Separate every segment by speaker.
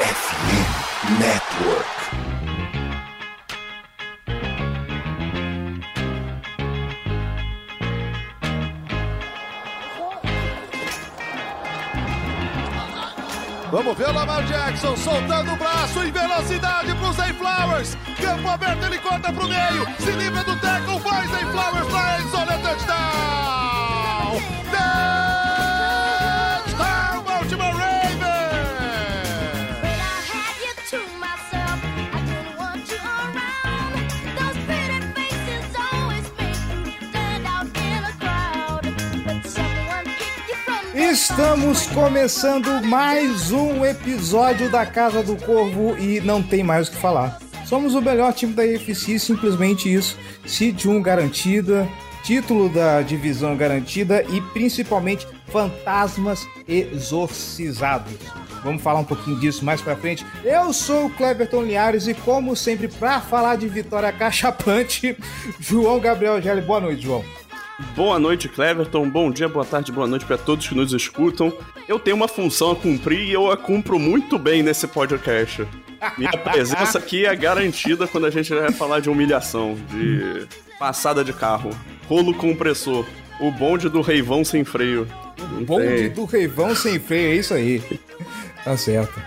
Speaker 1: FM Network.
Speaker 2: Vamos ver o Lamar Jackson soltando o braço em velocidade pro Zay Flowers. Campo aberto, ele corta pro meio. Se livra do tackle, vai Zay Flowers pra endzone, touchdown!
Speaker 3: Estamos começando mais um episódio da Casa do Corvo e não tem mais o que falar. Somos o melhor time da EFC, simplesmente isso. Seed 1 garantida, título da divisão garantida e principalmente fantasmas exorcizados. Vamos falar um pouquinho disso mais pra frente. Eu sou o Cleberton Liares e como sempre pra falar de vitória cachapante, João Gabriel Gelli. Boa noite, João.
Speaker 4: Boa noite, Cleverton. Bom dia, boa tarde, boa noite para todos que nos escutam. Eu tenho uma função a cumprir e eu a cumpro muito bem nesse podcast. Minha presença aqui é garantida quando a gente vai falar de humilhação, de passada de carro, rolo compressor, o bonde do reivão sem freio. Não
Speaker 3: Bonde do Reivão sem freio, é isso aí. Tá certo.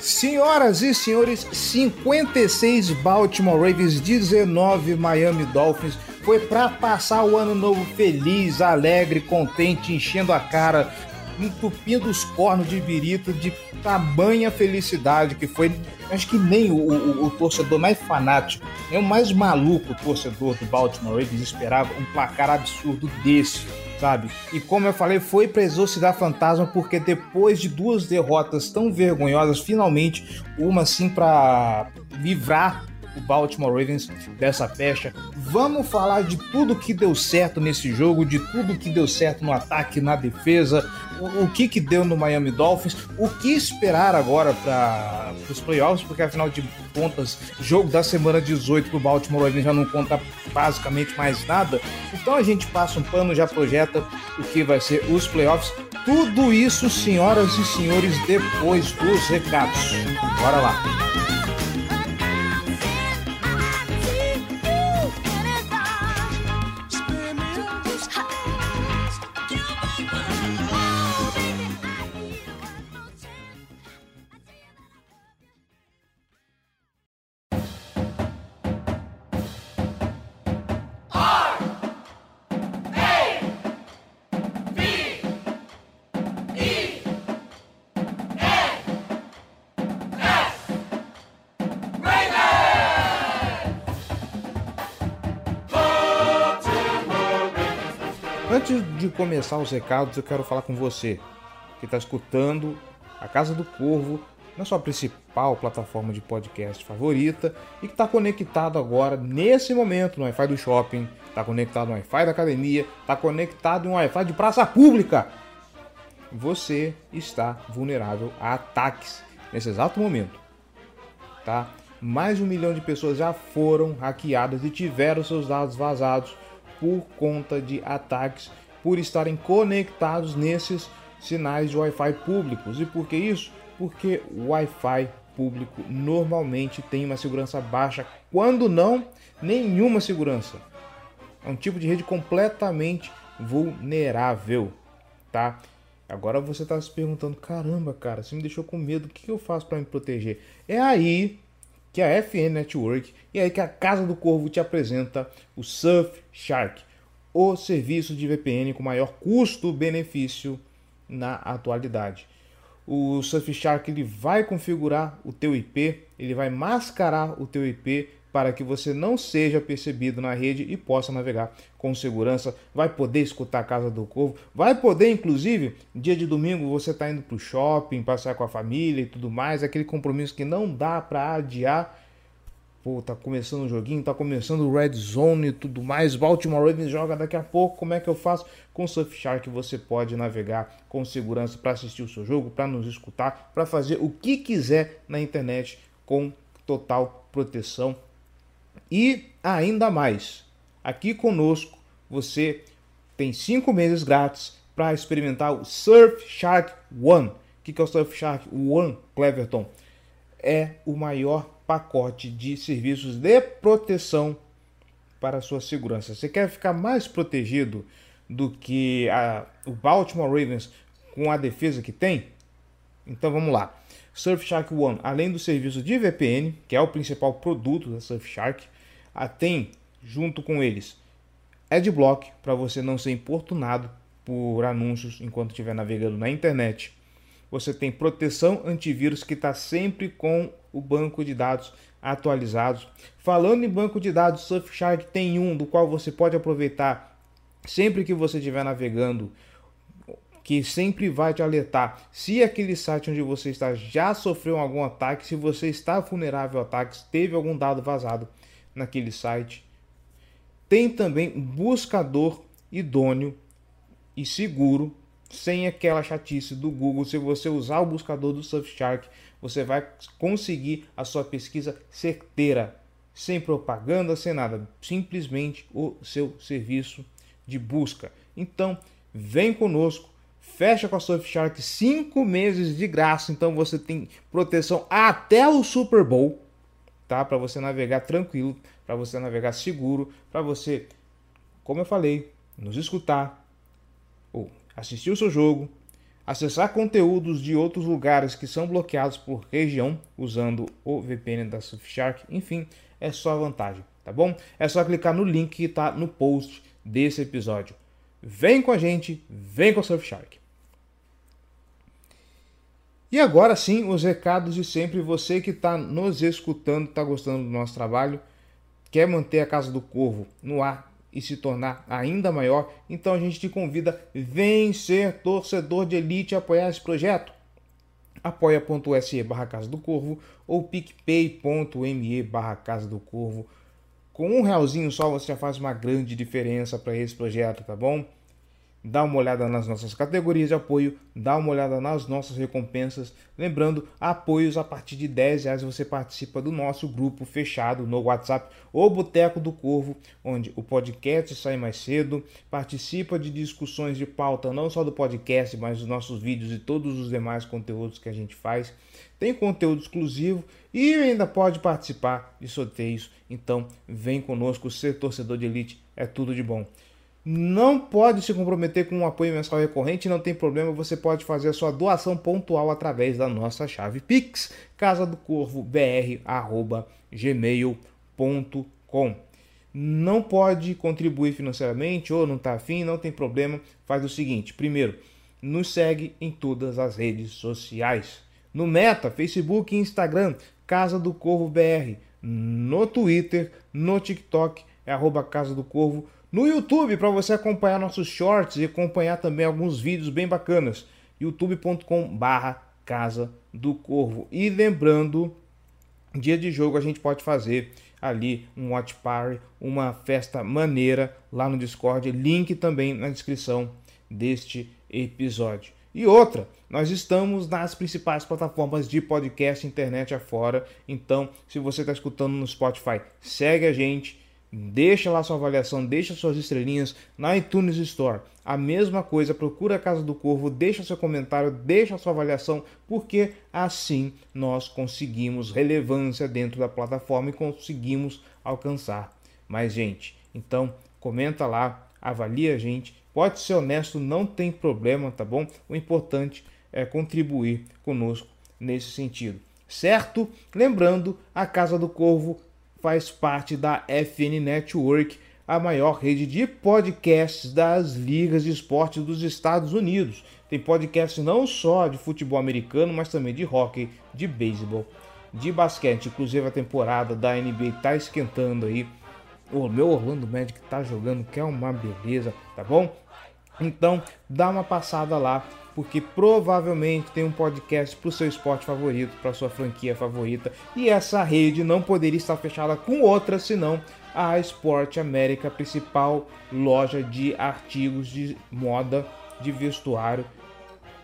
Speaker 3: Senhoras e senhores, 56 Baltimore Ravens, 19 Miami Dolphins. Foi pra passar o ano novo feliz, alegre, contente, enchendo a cara, entupindo os cornos de birita de tamanha felicidade que foi. Acho que nem o, o- o torcedor mais fanático, nem o mais maluco torcedor do Baltimore Ravens esperava um placar absurdo desse sabe? E como eu falei, foi pra exorcizar fantasma porque depois de duas derrotas tão vergonhosas, finalmente uma assim pra livrar o Baltimore Ravens dessa pecha. Vamos falar de tudo que deu certo nesse jogo, de tudo que deu certo no ataque, na defesa, o, o que que deu no Miami Dolphins, o que esperar agora para os playoffs, porque afinal de contas, jogo da semana 18 pro Baltimore Ravens já não conta basicamente mais nada. Então a gente passa um pano, já projeta o que vai ser os playoffs. Tudo isso, senhoras e senhores, depois dos recados. Bora lá. Começar os recados, eu quero falar com você que está escutando a Casa do Corvo na sua principal plataforma de podcast favorita e que está conectado agora, nesse momento, no Wi-Fi do shopping, está conectado no Wi-Fi da academia, está conectado no Wi-Fi de praça pública. Você está vulnerável a ataques nesse exato momento tá? Mais de um milhão de pessoas já foram hackeadas e tiveram seus dados vazados por conta de ataques, por estarem conectados nesses sinais de Wi-Fi públicos. E por que isso? Porque o Wi-Fi público normalmente tem uma segurança baixa, quando não, nenhuma segurança. É um tipo de rede completamente vulnerável, tá? Agora você está se perguntando, caramba, cara, você me deixou com medo, o que eu faço para me proteger? É aí que a FN Network e aí que a Casa do Corvo te apresenta o Surfshark, o serviço de VPN com maior custo-benefício na atualidade. O Surfshark ele vai configurar o teu IP, ele vai mascarar o teu IP para que você não seja percebido na rede e possa navegar com segurança. Vai poder escutar a Casa do Corvo, vai poder, inclusive, dia de domingo você está indo para o shopping, passear com a família e tudo mais, aquele compromisso que não dá para adiar. Pô, tá começando o joguinho, tá começando o Red Zone e tudo mais. Baltimore Ravens joga daqui a pouco. Como é que eu faço? Com o Surfshark você pode navegar com segurança para assistir o seu jogo, para nos escutar, para fazer o que quiser na internet com total proteção e ainda mais, aqui conosco você tem cinco meses grátis para experimentar o Surfshark One. O que é o Surfshark One, Cleverton? é o maior pacote de serviços de proteção para a sua segurança. Você quer ficar mais protegido do que a, o Baltimore Ravens com a defesa que tem? Então vamos lá. Surfshark One, além do serviço de VPN, que é o principal produto da Surfshark, tem junto com eles Adblock para você não ser importunado por anúncios enquanto estiver navegando na internet. Você tem proteção antivírus que está sempre com o banco de dados atualizados. Falando em banco de dados, Surfshark tem um do qual você pode aproveitar sempre que você estiver navegando, que sempre vai te alertar se aquele site onde você está já sofreu algum ataque, se você está vulnerável a ataques, teve algum dado vazado naquele site. Tem também um buscador idôneo e seguro, sem aquela chatice do Google. Se você usar o buscador do Surfshark, você vai conseguir a sua pesquisa certeira, sem propaganda, sem nada, simplesmente o seu serviço de busca. Então, vem conosco, fecha com a Surfshark cinco meses de graça, então você tem proteção até o Super Bowl tá? Para você navegar tranquilo, para você navegar seguro, para você, como eu falei, nos escutar assistir o seu jogo, acessar conteúdos de outros lugares que são bloqueados por região usando o VPN da Surfshark, enfim, é só vantagem, tá bom? É só clicar no link que está no post desse episódio. Vem com a gente, vem com a Surfshark. E agora sim, os recados de sempre. Você que está nos escutando, está gostando do nosso trabalho, quer manter a Casa do Corvo no ar e se tornar ainda maior, então a gente te convida, vem ser torcedor de elite e apoiar esse projeto. apoia.se barra Casa do Corvo ou picpay.me barra Casa do Corvo. Com um realzinho só você já faz uma grande diferença para esse projeto, tá bom? Dá uma olhada nas nossas categorias de apoio, dá uma olhada nas nossas recompensas. Lembrando, apoios a partir de 10 reais você participa do nosso grupo fechado no WhatsApp, o Boteco do Corvo, onde o podcast sai mais cedo, participa de discussões de pauta, não só do podcast, mas dos nossos vídeos e todos os demais conteúdos que a gente faz. Tem conteúdo exclusivo e ainda pode participar de sorteios. Então, vem conosco, ser torcedor de elite é tudo de bom não pode se comprometer com um apoio mensal recorrente, não tem problema, você pode fazer a sua doação pontual através da nossa chave Pix, casa do corvo br@gmail.com. Não pode contribuir financeiramente ou não está afim, não tem problema, faz o seguinte: primeiro, nos segue em todas as redes sociais. No Meta, Facebook e Instagram, Casa do Corvo BR. No Twitter, no TikTok, é arroba Casa do Corvo no YouTube para você acompanhar nossos shorts e acompanhar também alguns vídeos bem bacanas. youtube.com barra Casa do Corvo. E lembrando, dia de jogo a gente pode fazer ali um watch party, uma festa maneira lá no Discord, link também na descrição deste episódio. E outra, nós estamos nas principais plataformas de podcast internet afora, então se você está escutando no Spotify, segue a gente, Deixa lá sua avaliação, deixa suas estrelinhas na iTunes Store. A mesma coisa, procura a Casa do Corvo, deixa seu comentário, deixa sua avaliação, porque assim nós conseguimos relevância dentro da plataforma e conseguimos alcançar mais gente. Então, comenta lá, avalia a gente, pode ser honesto, não tem problema, tá bom? O importante é contribuir conosco nesse sentido. Certo? Lembrando, a Casa do Corvo faz parte da FN Network, a maior rede de podcasts das ligas de esporte dos Estados Unidos. Tem podcast não só de futebol americano, mas também de hockey, de beisebol, de basquete. Inclusive a temporada da NBA está esquentando aí. O meu Orlando Magic tá jogando, que é uma beleza, tá bom? Então, dá uma passada lá, porque provavelmente tem um podcast para o seu esporte favorito, para sua franquia favorita, e essa rede não poderia estar fechada com outra senão a Sport América, principal loja de artigos de moda, de vestuário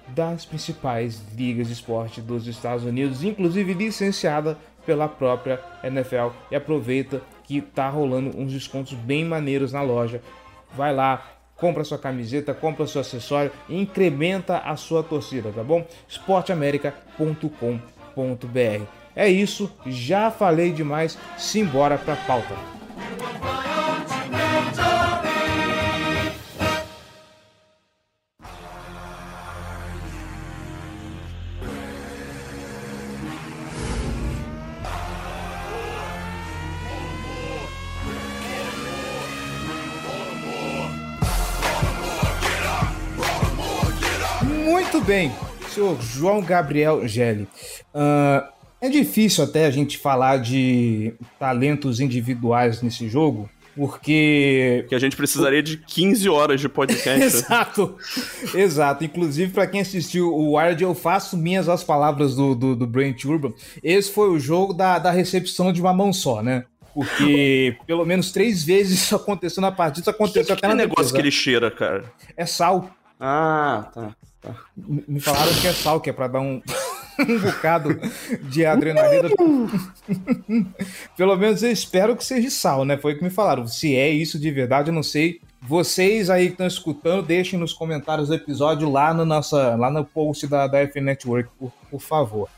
Speaker 3: das principais ligas de esporte dos Estados Unidos, inclusive licenciada pela própria NFL. E aproveita que tá rolando uns descontos bem maneiros na loja. Vai lá, compra sua camiseta, compra seu acessório e incrementa a sua torcida, tá bom? esporteamerica.com.br. É isso, já falei demais, simbora pra pauta. Bem, senhor João Gabriel Gelli. Ah, é difícil até a gente falar de talentos individuais nesse jogo, porque
Speaker 4: Que a gente precisaria de 15 horas de podcast.
Speaker 3: Exato, exato. Inclusive, para quem assistiu o Wired, eu faço minhas as palavras do, do, do Brent Urban. Esse foi o jogo da, da recepção de uma mão só, né? Porque pelo menos três vezes isso aconteceu na partida, isso aconteceu até
Speaker 4: Que
Speaker 3: na
Speaker 4: negócio
Speaker 3: defesa.
Speaker 4: que ele cheira, cara.
Speaker 3: É sal.
Speaker 4: Ah, tá. Tá.
Speaker 3: Me falaram que é sal, que é pra dar um, um bocado de adrenalina. Pelo menos eu espero que seja sal, né? Foi o que me falaram. Se é isso de verdade, eu não sei. Vocês aí que estão escutando, deixem nos comentários do episódio lá no, nossa, lá no post da, da F Network, por, por favor.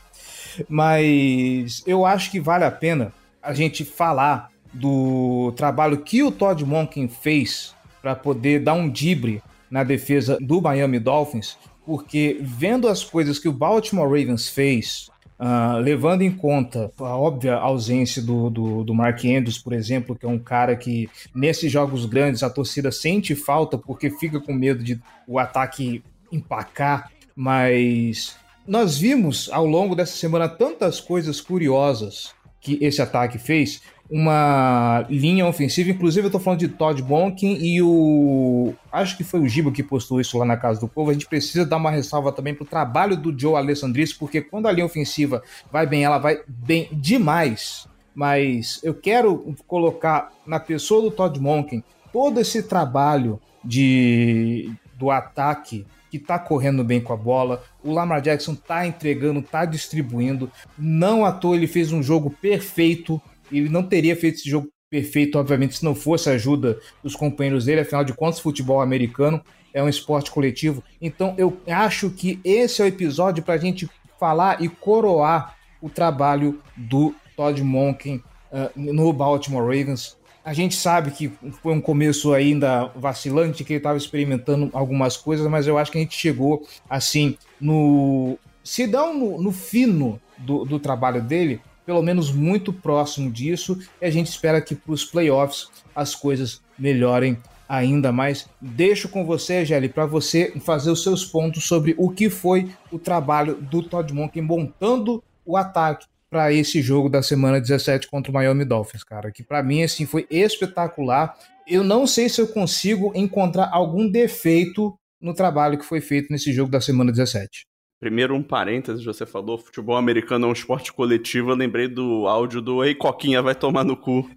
Speaker 3: Mas eu acho que vale a pena a gente falar do trabalho que o Todd Monken fez para poder dar um dibre na defesa do Miami Dolphins, porque vendo as coisas que o Baltimore Ravens fez, ah, levando em conta a óbvia ausência do, do, do Mark Andrews, por exemplo, que é um cara que nesses jogos grandes a torcida sente falta porque fica com medo de o ataque empacar, mas nós vimos ao longo dessa semana tantas coisas curiosas que esse ataque fez. Uma linha ofensiva, inclusive eu tô falando de Todd Monken e o. Acho que foi o Gibo que postou isso lá na Casa do Povo. A gente precisa dar uma ressalva também pro trabalho do Joe Alessandris, porque quando a linha ofensiva vai bem, ela vai bem demais. Mas eu quero colocar na pessoa do Todd Monken todo esse trabalho de do ataque que tá correndo bem com a bola. O Lamar Jackson tá entregando, tá distribuindo. Não à toa ele fez um jogo perfeito. Ele não teria feito esse jogo perfeito, obviamente, se não fosse a ajuda dos companheiros dele. Afinal de contas, futebol americano é um esporte coletivo. Então eu acho que esse é o episódio para a gente falar e coroar o trabalho do Todd Monken uh, no Baltimore Ravens. A gente sabe que foi um começo ainda vacilante, que ele estava experimentando algumas coisas, mas eu acho que a gente chegou assim no. Se dão no, no fino do, do trabalho dele, pelo menos muito próximo disso, e a gente espera que para os playoffs as coisas melhorem ainda mais. Deixo com você, Gelli, para você fazer os seus pontos sobre o que foi o trabalho do Todd Monken montando o ataque para esse jogo da semana 17 contra o Miami Dolphins, cara, que para mim assim foi espetacular. Eu não sei se eu consigo encontrar algum defeito no trabalho que foi feito nesse jogo da semana 17.
Speaker 4: Primeiro, um parênteses, você falou futebol americano é um esporte coletivo. Eu lembrei do áudio do Ei Coquinha, vai tomar no cu.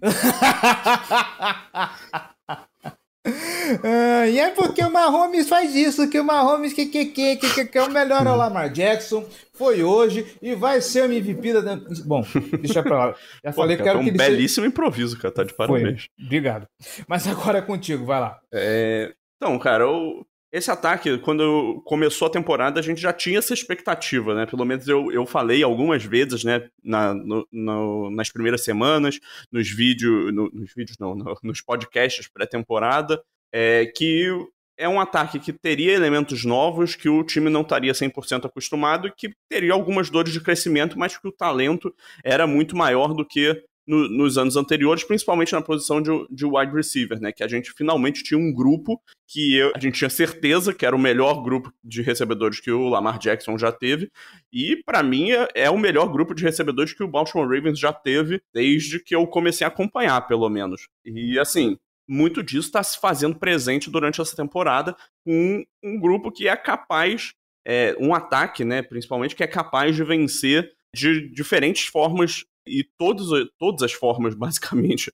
Speaker 3: Ah, e é porque o Mahomes faz isso, que o Mahomes que, que, que, que, que, é o melhor é o Lamar Jackson, foi hoje e vai ser o MVP da... Bom, deixa pra lá. Já
Speaker 4: Pô,
Speaker 3: falei que
Speaker 4: cara,
Speaker 3: quero
Speaker 4: foi
Speaker 3: que
Speaker 4: um
Speaker 3: ele seja-
Speaker 4: belíssimo improviso, cara. Tá de
Speaker 3: Foi.
Speaker 4: parabéns.
Speaker 3: Obrigado. Mas agora é contigo, vai lá.
Speaker 4: É, Então, cara, o- esse ataque, quando começou a temporada, a gente já tinha essa expectativa, né? Pelo menos eu, eu falei algumas vezes, né? Na, no- no- nas primeiras semanas, nos vídeos, no- nos vídeos não, no- nos podcasts pré-temporada, é, que é um ataque que teria elementos novos, que o time não estaria 100% acostumado e que teria algumas dores de crescimento, mas que o talento era muito maior do que no- nos anos anteriores, principalmente na posição de, de wide receiver, né? Que a gente finalmente tinha um grupo que eu- a gente tinha certeza que era o melhor grupo de recebedores que o Lamar Jackson já teve. E, pra mim, é, é o melhor grupo de recebedores que o Baltimore Ravens já teve desde que eu comecei a acompanhar, pelo menos. E, assim, muito disso está se fazendo presente durante essa temporada com um, grupo que é capaz, é, um ataque, né, principalmente, que é capaz de vencer de diferentes formas e todos, todas as formas, basicamente.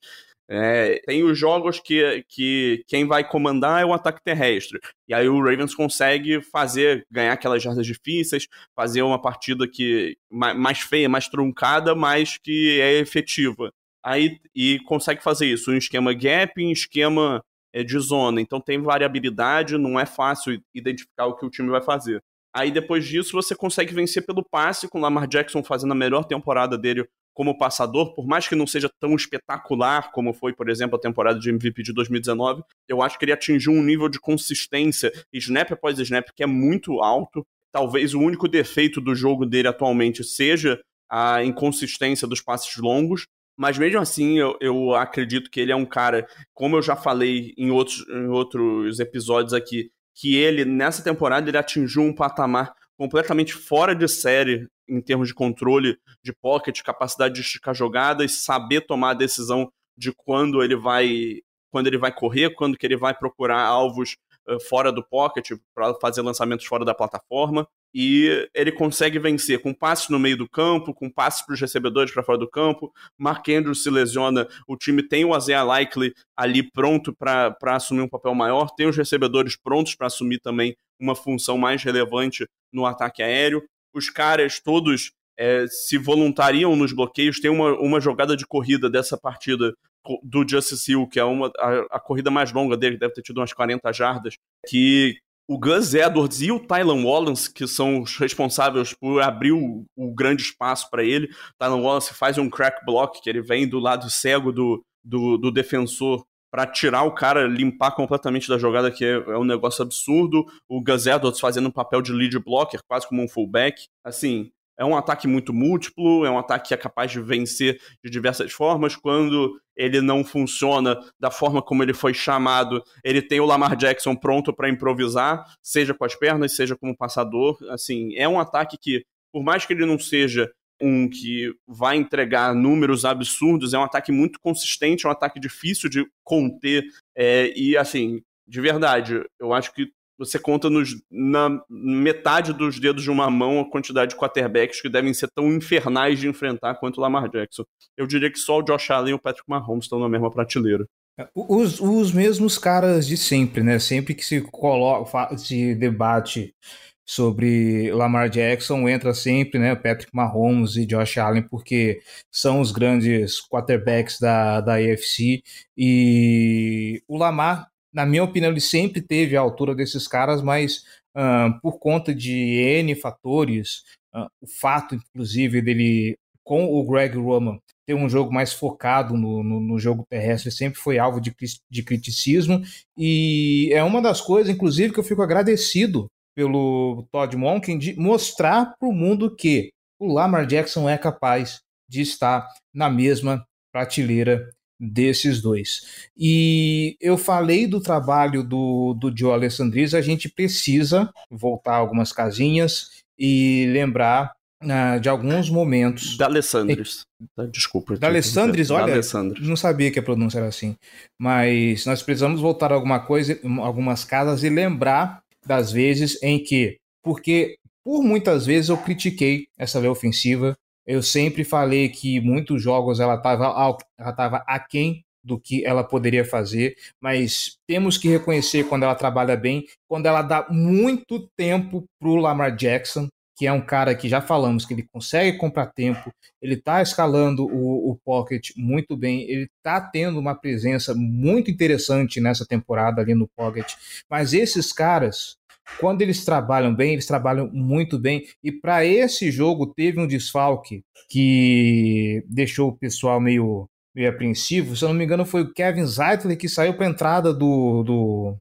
Speaker 4: É, tem os jogos que, que quem vai comandar é o ataque terrestre. E aí o Ravens consegue fazer, ganhar aquelas jardas difíceis, fazer uma partida que ma- mais feia, mais truncada, mas que é efetiva. Aí, e consegue fazer isso em esquema gap, em esquema é, de zona. Então tem variabilidade, não é fácil identificar o que o time vai fazer. Aí depois disso você consegue vencer pelo passe, com o Lamar Jackson fazendo a melhor temporada dele como passador, por mais que não seja tão espetacular como foi, por exemplo, a temporada de MVP de 2019, eu acho que ele atingiu um nível de consistência, snap após snap, que é muito alto. Talvez o único defeito do jogo dele atualmente seja a inconsistência dos passes longos, mas mesmo assim eu, eu acredito que ele é um cara, como eu já falei em outros, em outros episódios aqui, que ele, nessa temporada, ele atingiu um patamar completamente fora de série em termos de controle de pocket, capacidade de esticar jogadas, saber tomar a decisão de quando ele vai quando ele vai correr, quando que ele vai procurar alvos uh, fora do pocket para fazer lançamentos fora da plataforma e ele consegue vencer com passes no meio do campo, com passes para os recebedores para fora do campo. Mark Andrews se lesiona, o time tem o Isaiah Likely ali pronto para assumir um papel maior, tem os recebedores prontos para assumir também uma função mais relevante no ataque aéreo. Os caras todos é, se voluntariam nos bloqueios. Tem uma, uma jogada de corrida dessa partida do Justice Hill, que é uma, a, a corrida mais longa dele, deve ter tido umas 40 jardas, que o Gus Edwards e o Tylan Wallace, que são os responsáveis por abrir o, o grande espaço para ele. Tylan Wallace faz um crack block, que ele vem do lado cego do, do, do defensor para tirar o cara, limpar completamente da jogada, que é, é, um negócio absurdo. O Gus Edwards fazendo um papel de lead blocker, quase como um fullback. Assim, é um ataque muito múltiplo, é um ataque que é capaz de vencer de diversas formas. Quando ele não funciona da forma como ele foi chamado, ele tem o Lamar Jackson pronto para improvisar, seja com as pernas, seja como passador. Assim, é um ataque que, por mais que ele não seja um que vai entregar números absurdos, é um ataque muito consistente, é um ataque difícil de conter. É, e, assim, de verdade, eu acho que você conta nos, na metade dos dedos de uma mão a quantidade de quarterbacks que devem ser tão infernais de enfrentar quanto o Lamar Jackson. Eu diria que só o Josh Allen e o Patrick Mahomes estão na mesma prateleira.
Speaker 3: É, os, os mesmos caras de sempre, né? Sempre que se coloca, se debate sobre Lamar Jackson, entra sempre, né? Patrick Mahomes e Josh Allen, porque são os grandes quarterbacks da, da AFC. E o Lamar na minha opinião, ele sempre teve a altura desses caras, mas uh, por conta de N fatores, uh, o fato, inclusive, dele com o Greg Roman ter um jogo mais focado no, no, no jogo terrestre sempre foi alvo de, de criticismo. E é uma das coisas, inclusive, que eu fico agradecido pelo Todd Monken de mostrar para o mundo que o Lamar Jackson é capaz de estar na mesma prateleira desses dois. E eu falei do trabalho do, do Joe Alessandris, a gente precisa voltar algumas casinhas e lembrar uh, de alguns momentos.
Speaker 4: Da Alessandris. E... Desculpa.
Speaker 3: Da Alessandris, olha,
Speaker 4: Alessandris.
Speaker 3: não sabia que a pronúncia era assim. Mas nós precisamos voltar a alguma coisa, algumas casas e lembrar das vezes em que, porque por muitas vezes eu critiquei essa lei ofensiva, eu sempre falei que muitos jogos ela estava ela tava aquém do que ela poderia fazer, mas temos que reconhecer quando ela trabalha bem, quando ela dá muito tempo para o Lamar Jackson, que é um cara que já falamos que ele consegue comprar tempo, ele está escalando o, o pocket muito bem, ele está tendo uma presença muito interessante nessa temporada ali no pocket, mas esses caras quando eles trabalham bem, eles trabalham muito bem. E para esse jogo teve um desfalque que deixou o pessoal meio, meio apreensivo. Se eu não me engano, foi o Kevin Zeitler que saiu para a entrada do, do,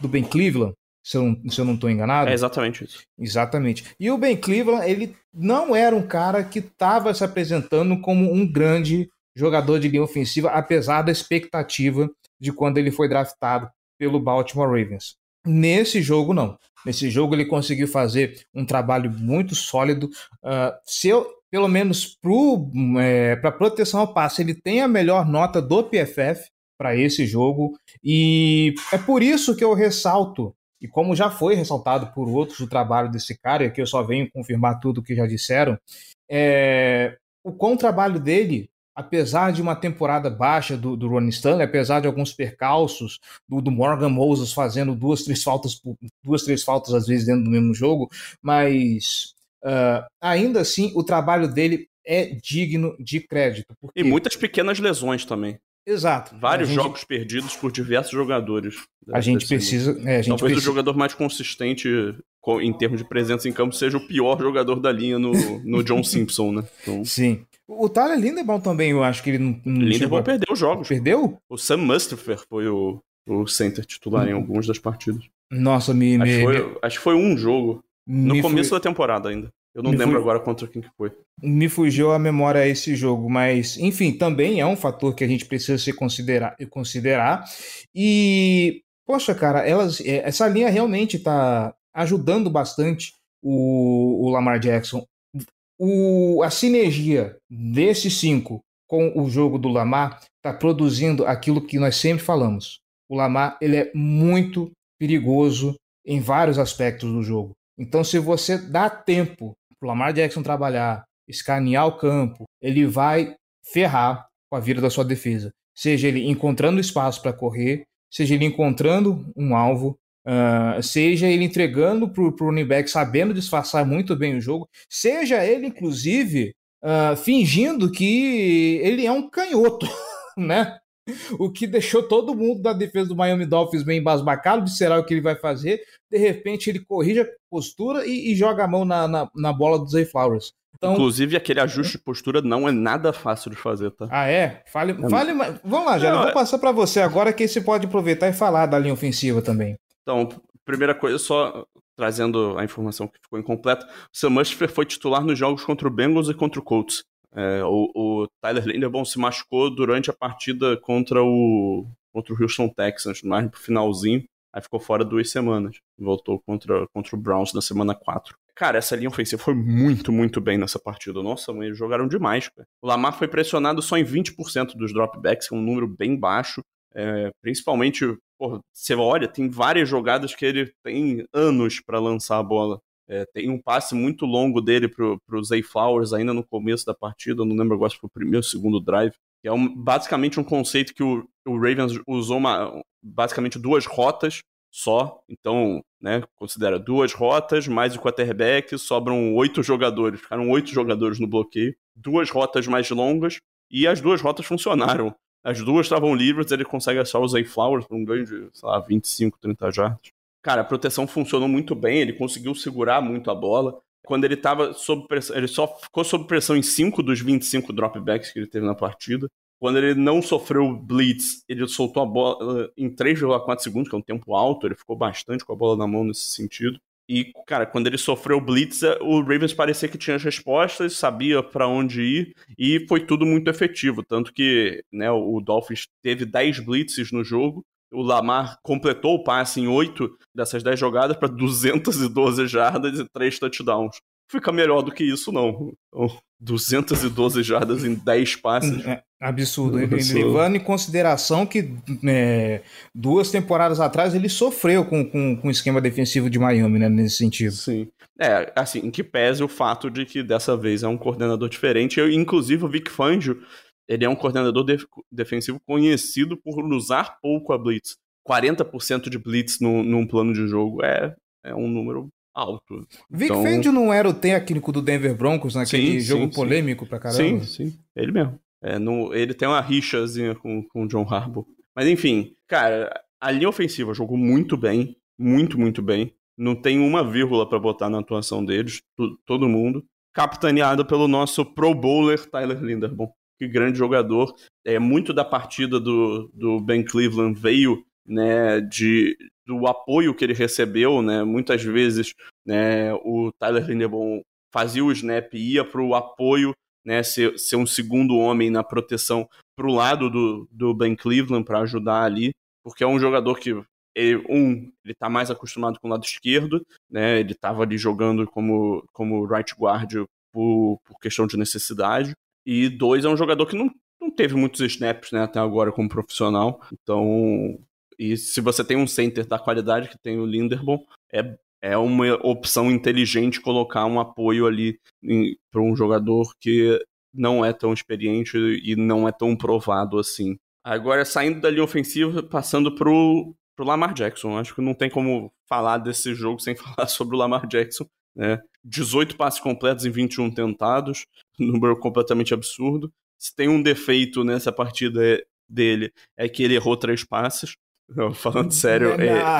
Speaker 3: do Ben Cleveland. Se eu, não, se eu não estou enganado.
Speaker 4: É exatamente isso.
Speaker 3: Exatamente. E o Ben Cleveland, ele não era um cara que estava se apresentando como um grande jogador de linha ofensiva, apesar da expectativa de quando ele foi draftado pelo Baltimore Ravens. Nesse jogo, não. Nesse jogo, ele conseguiu fazer um trabalho muito sólido. Uh, se eu, pelo menos para é, proteção ao passe, ele tem a melhor nota do PFF para esse jogo. E é por isso que eu ressalto, e como já foi ressaltado por outros, o trabalho desse cara, e que eu só venho confirmar tudo o que já disseram, é, o quão o trabalho dele apesar de uma temporada baixa do, do Ronnie Stanley, apesar de alguns percalços do, do, Morgan Moses fazendo duas, três faltas, duas, três faltas às vezes dentro do mesmo jogo, mas uh, ainda assim o trabalho dele é digno de crédito.
Speaker 4: E muitas pequenas lesões também.
Speaker 3: Exato.
Speaker 4: Vários
Speaker 3: gente,
Speaker 4: jogos perdidos por diversos jogadores.
Speaker 3: A gente precisa. É, a gente
Speaker 4: Talvez
Speaker 3: precisa
Speaker 4: o jogador mais consistente co- em termos de presença em campo seja o pior jogador da linha no, no John Simpson, né? Então,
Speaker 3: Sim. O Tyler Lindebaum também, eu acho que ele não. não
Speaker 4: Lindebaum perdeu jogos.
Speaker 3: Perdeu?
Speaker 4: O Sam Mustafer foi o, o center titular em algumas das partidas.
Speaker 3: Nossa, me.
Speaker 4: Acho
Speaker 3: me,
Speaker 4: que foi, acho que foi um jogo. No
Speaker 3: me
Speaker 4: começo
Speaker 3: fu-
Speaker 4: da temporada ainda. Eu não
Speaker 3: me
Speaker 4: lembro
Speaker 3: fui-
Speaker 4: agora contra quem que foi.
Speaker 3: me fugiu a memória esse jogo, mas enfim, também é um fator que a gente precisa se considerar, considerar. E poxa, cara, elas, é, essa linha realmente está ajudando bastante o, o Lamar Jackson. O, a sinergia desses cinco com o jogo do Lamar está produzindo aquilo que nós sempre falamos. O Lamar ele é muito perigoso em vários aspectos do jogo. Então, se você dá tempo para o Lamar Jackson trabalhar, escanear o campo, ele vai ferrar com a vida da sua defesa. Seja ele encontrando espaço para correr, seja ele encontrando um alvo, ah, seja ele entregando para o running back sabendo disfarçar muito bem o jogo, seja ele, inclusive, ah, fingindo que ele é um canhoto, né? O que deixou todo mundo da defesa do Miami Dolphins bem embasbacado de será o que ele vai fazer. De repente, ele corrige a postura e, e joga a mão na, na, na bola do Zay Flowers. Então,
Speaker 4: Inclusive, aquele ajuste de postura não é nada fácil de fazer, tá?
Speaker 3: ah, é? Fale, fale mais. Vamos lá.
Speaker 4: Não,
Speaker 3: Vou
Speaker 4: é-
Speaker 3: passar para você agora que você pode aproveitar e falar da linha ofensiva também.
Speaker 4: Então, primeira coisa, só trazendo a informação que ficou incompleta, o Sam foi titular nos jogos contra o Bengals e contra o Colts. É, o, o Tyler Linderbaum se machucou durante a partida contra o, contra o Houston Texans, mais pro finalzinho, aí ficou fora duas semanas. Voltou contra, contra o Browns na semana 4. Cara, essa linha ofensiva foi muito, muito bem nessa partida. Nossa, mãe, eles jogaram demais, cara. O Lamar foi pressionado só em 20% dos dropbacks, que é um número bem baixo. É, principalmente, porra, você olha, tem várias jogadas que ele tem anos para lançar a bola. É, tem um passe muito longo dele pro, pro Zay Flowers ainda no começo da partida, não lembro agora se foi o primeiro ou segundo drive. Que é um- basicamente um conceito que o, o Ravens usou uma, basicamente duas rotas só. Então, né, considera duas rotas, mais o quarterback, sobram oito jogadores. Ficaram oito jogadores no bloqueio. Duas rotas mais longas e as duas rotas funcionaram. As duas estavam livres, ele consegue achar o Zay Flowers por um ganho de, sei lá, 25, 30 jardas. Cara, a proteção funcionou muito bem, ele conseguiu segurar muito a bola. Quando ele tava sob pressão, ele só ficou sob pressão em 5 dos 25 dropbacks que ele teve na partida. Quando ele não sofreu blitz, ele soltou a bola em 3,4 segundos, que é um tempo alto, ele ficou bastante com a bola na mão nesse sentido. E, cara, quando ele sofreu blitz, o Ravens parecia que tinha as respostas, sabia para onde ir, e foi tudo muito efetivo. Tanto que né, o Dolphins teve 10 blitzes no jogo, o Lamar completou o passe em 8 dessas 10 jogadas para 212 jardas e 3 touchdowns. Fica melhor do que isso, não. Então, 212 jardas em 10 passes.
Speaker 3: É absurdo.
Speaker 4: Absurdo.
Speaker 3: Levando em consideração que é, duas temporadas atrás ele sofreu com, com, com o esquema defensivo de Miami, né? Nesse sentido.
Speaker 4: Sim. É, assim, em que pese o fato de que dessa vez é um coordenador diferente. Eu, inclusive, o Vic Fangio, ele é um coordenador def- defensivo conhecido por usar pouco a blitz. 40% de blitz no, num plano de jogo é, é um número alto.
Speaker 3: Vic
Speaker 4: Então-
Speaker 3: não era o técnico do Denver Broncos naquele
Speaker 4: Sim,
Speaker 3: jogo
Speaker 4: sim, sim.
Speaker 3: polêmico pra caramba?
Speaker 4: Sim, sim. Ele mesmo. É, no, ele tem uma rixazinha com, com o John Harbaugh. Mas enfim, cara, a linha ofensiva jogou muito bem. Muito, muito bem. Não tem uma vírgula pra botar na atuação deles, todo mundo. Capitaneado pelo nosso Pro Bowler Tyler Linderbaum. Que grande jogador. É, muito da partida do, do Ben Cleveland veio né, de, do apoio que ele recebeu. Né? Muitas vezes né, o Tyler Linderbaum fazia o snap e ia pro apoio né, ser, ser um segundo homem na proteção pro lado do, do Ben Cleveland para ajudar ali, porque é um jogador que ele, um, ele tá mais acostumado com o lado esquerdo, né? Ele tava ali jogando como como right guard por, por questão de necessidade. E dois é um jogador que não, não teve muitos snaps, né, até agora como profissional. Então, e se você tem um center da qualidade que tem o Linderbaum, é é uma opção inteligente colocar um apoio ali para um jogador que não é tão experiente e não é tão provado assim. Agora, saindo da linha ofensiva, passando pro, pro Lamar Jackson. Acho que não tem como falar desse jogo sem falar sobre o Lamar Jackson. Né? 18 passes completos em 21 tentados, número completamente absurdo. Se tem um defeito nessa partida, é dele é que ele errou três passes. Não, falando sério,
Speaker 3: É, a-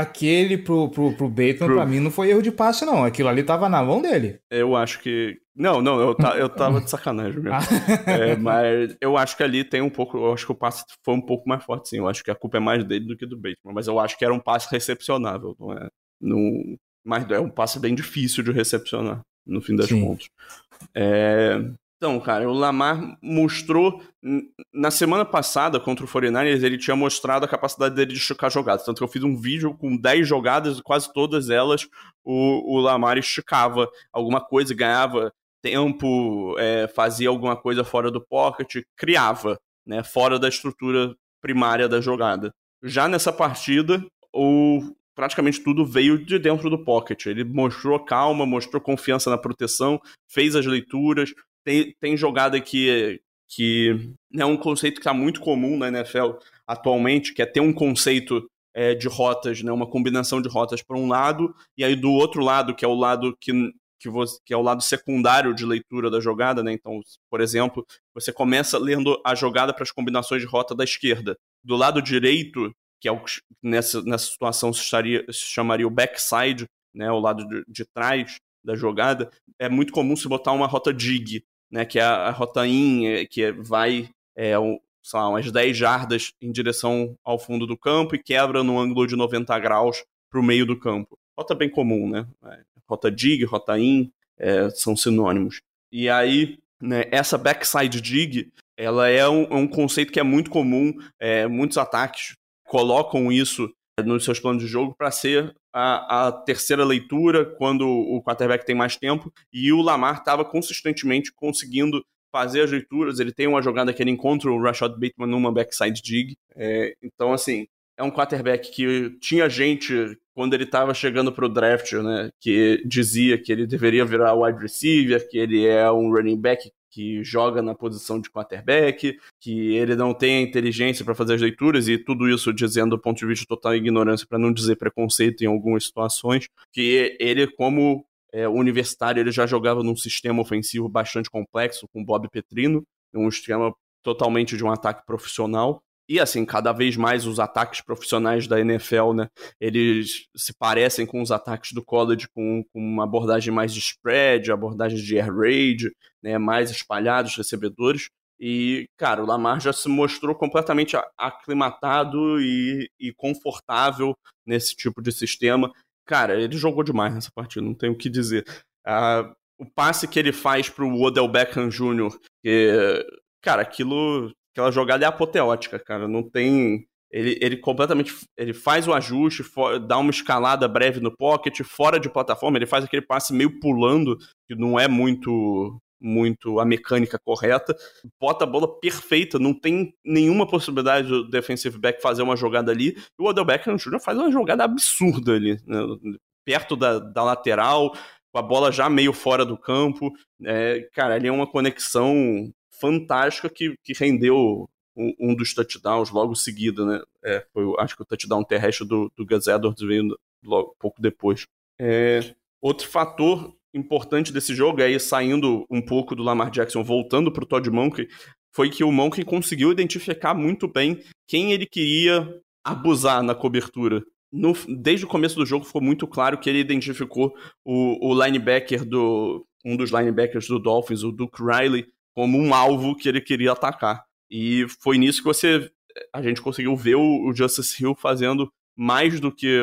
Speaker 3: Aquele pro, pro, pro Bateman,
Speaker 4: Pro-
Speaker 3: pra mim, não foi erro de passe, não. Aquilo ali tava na mão dele.
Speaker 4: eu acho que. Não, não, eu, ta- eu tava de sacanagem mesmo.
Speaker 3: Ah.
Speaker 4: É, mas eu acho que ali tem um pouco. Eu acho que o passe foi um pouco mais forte, sim. Eu acho que a culpa é mais dele do que do Bateman. Mas eu acho que era um passe recepcionável, não é? Não, mas é um passe bem difícil de recepcionar, no fim das
Speaker 3: Sim.
Speaker 4: contas. É, então, cara, o Lamar mostrou. Na semana passada, contra o 49ers, ele tinha mostrado a capacidade dele de esticar jogadas. Tanto que eu fiz um vídeo com 10 jogadas, quase todas elas o, o Lamar esticava alguma coisa, ganhava tempo, é, fazia alguma coisa fora do pocket, criava, né, fora da estrutura primária da jogada. Já nessa partida, o, praticamente tudo veio de dentro do pocket. Ele mostrou calma, mostrou confiança na proteção, fez as leituras. Tem, tem jogada que, que é um conceito que está muito comum na NFL atualmente, que é ter um conceito é, de rotas, né, uma combinação de rotas para um lado, e aí do outro lado, que é o lado que, que, você, que é o lado secundário de leitura da jogada, né? Então, por exemplo, você começa lendo a jogada para as combinações de rota da esquerda. Do lado direito, que é o que nessa, nessa situação se, estaria, se chamaria o backside, né, o lado de, de trás da jogada, é muito comum se botar uma rota dig, né, que é a, rota in, que é- vai é, sei lá, umas 10 jardas em direção ao fundo do campo e quebra num ângulo de 90 graus para o meio do campo. Rota bem comum, né? É, Rota dig, rota in, é, são sinônimos. E aí, né, essa backside dig, ela é um, é um conceito que é muito comum, é, muitos ataques colocam isso nos seus planos de jogo para ser a, a terceira leitura quando o quarterback tem mais tempo e o Lamar estava consistentemente conseguindo fazer as leituras. Ele tem uma jogada que ele encontra o Rashad Bateman numa backside dig. É, então, assim, é um quarterback que tinha gente quando ele estava chegando para o draft, né, que dizia que ele deveria virar wide receiver, que ele é um running back que joga na posição de quarterback, que ele não tem a inteligência para fazer as leituras e tudo isso dizendo do ponto de vista total ignorância, para não dizer preconceito em algumas situações, que ele como é, universitário ele já jogava num sistema ofensivo bastante complexo com Bob Petrino, um esquema totalmente de um ataque profissional. E assim, cada vez mais os ataques profissionais da NFL, né, eles se parecem com os ataques do college, com, com uma abordagem mais de spread, abordagem de air raid, né, mais espalhados recebedores. E, cara, o Lamar já se mostrou completamente aclimatado e, e confortável nesse tipo de sistema. Cara, ele jogou demais nessa partida, não tenho o que dizer. Ah, o passe que ele faz pro Odell Beckham Jr., que, cara, aquilo, aquela jogada é apoteótica, cara. Não tem. Ele, ele completamente. Ele faz o ajuste, fo- dá uma escalada breve no pocket, fora de plataforma, ele faz aquele passe meio pulando, que não é muito muito a mecânica correta, bota a bola perfeita, não tem nenhuma possibilidade do defensive back fazer uma jogada ali, e o Odell Beckham Jr. faz uma jogada absurda ali, né? perto da, da lateral, com a bola já meio fora do campo, é, cara, ali é uma conexão fantástica que, que rendeu um, um dos touchdowns logo seguida, né, é, foi, acho que o touchdown terrestre do, do Gus Edwards veio logo, pouco depois. É, outro fator importante desse jogo, aí saindo um pouco do Lamar Jackson, voltando para o Todd Monken, foi que o Monken conseguiu identificar muito bem quem ele queria abusar na cobertura. No- desde o começo do jogo ficou muito claro que ele identificou o, o linebacker do. um dos linebackers do Dolphins, o Duke Riley, como um alvo que ele queria atacar. E foi nisso que você. A gente conseguiu ver o, Justice Hill fazendo mais do que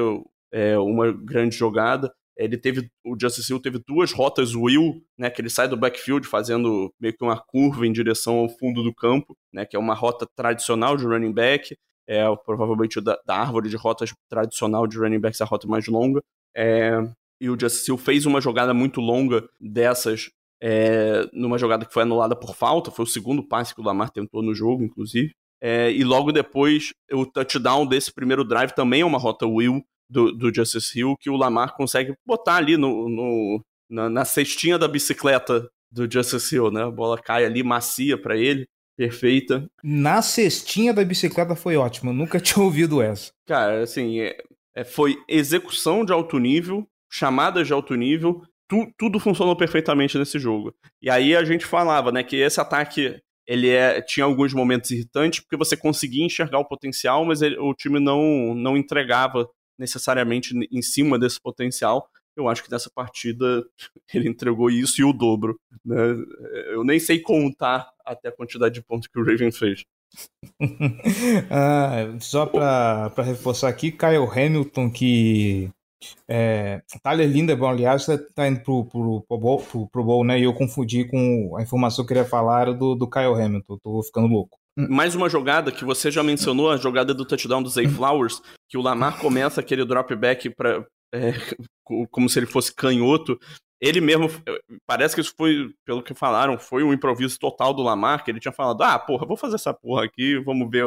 Speaker 4: é, uma grande jogada. Ele teve. O Justice Hill teve duas rotas Will, né? Que ele sai do backfield fazendo meio que uma curva em direção ao fundo do campo, né? Que é uma rota tradicional de running back. É provavelmente da, da árvore de rotas tradicional de running backs a rota mais longa. É, e o Justice Hill fez uma jogada muito longa dessas, é, numa jogada que foi anulada por falta. Foi o segundo passe que o Lamar tentou no jogo, inclusive. É, e logo depois, o touchdown desse primeiro drive também é uma rota Will do, do Justice Hill, que o Lamar consegue botar ali no, no- na, na cestinha da bicicleta do Justice Hill, né? A bola cai ali macia para ele, perfeita.
Speaker 3: Na cestinha da bicicleta foi ótimo. Nunca tinha ouvido essa.
Speaker 4: Cara, assim, é- é, foi execução de alto nível, chamadas de alto nível, tu- tudo funcionou perfeitamente nesse jogo. E aí a gente falava, né, que esse ataque ele é, tinha alguns momentos irritantes porque você conseguia enxergar o potencial, mas ele, o time não, não entregava necessariamente em cima desse potencial. Eu acho que nessa partida ele entregou isso e o dobro. Né? Eu nem sei contar até a quantidade de pontos que o Raven fez.
Speaker 3: ah, só para reforçar aqui, Kyle Hamilton, que é, Tyler Lindebaum, aliás, tá indo pro, pro, pro, Bowl, pro, pro Bowl, né? E eu confundi com a informação que eu queria falar do, do Kyle Hamilton. Tô ficando louco.
Speaker 4: Mais uma jogada que você já mencionou, a jogada do touchdown do Zay Flowers, que o Lamar começa aquele drop back para é, como se ele fosse canhoto. Ele mesmo, parece que isso foi, pelo que falaram, foi um improviso total do Lamar, que ele tinha falado: ah, porra, vou fazer essa porra aqui, vamos ver.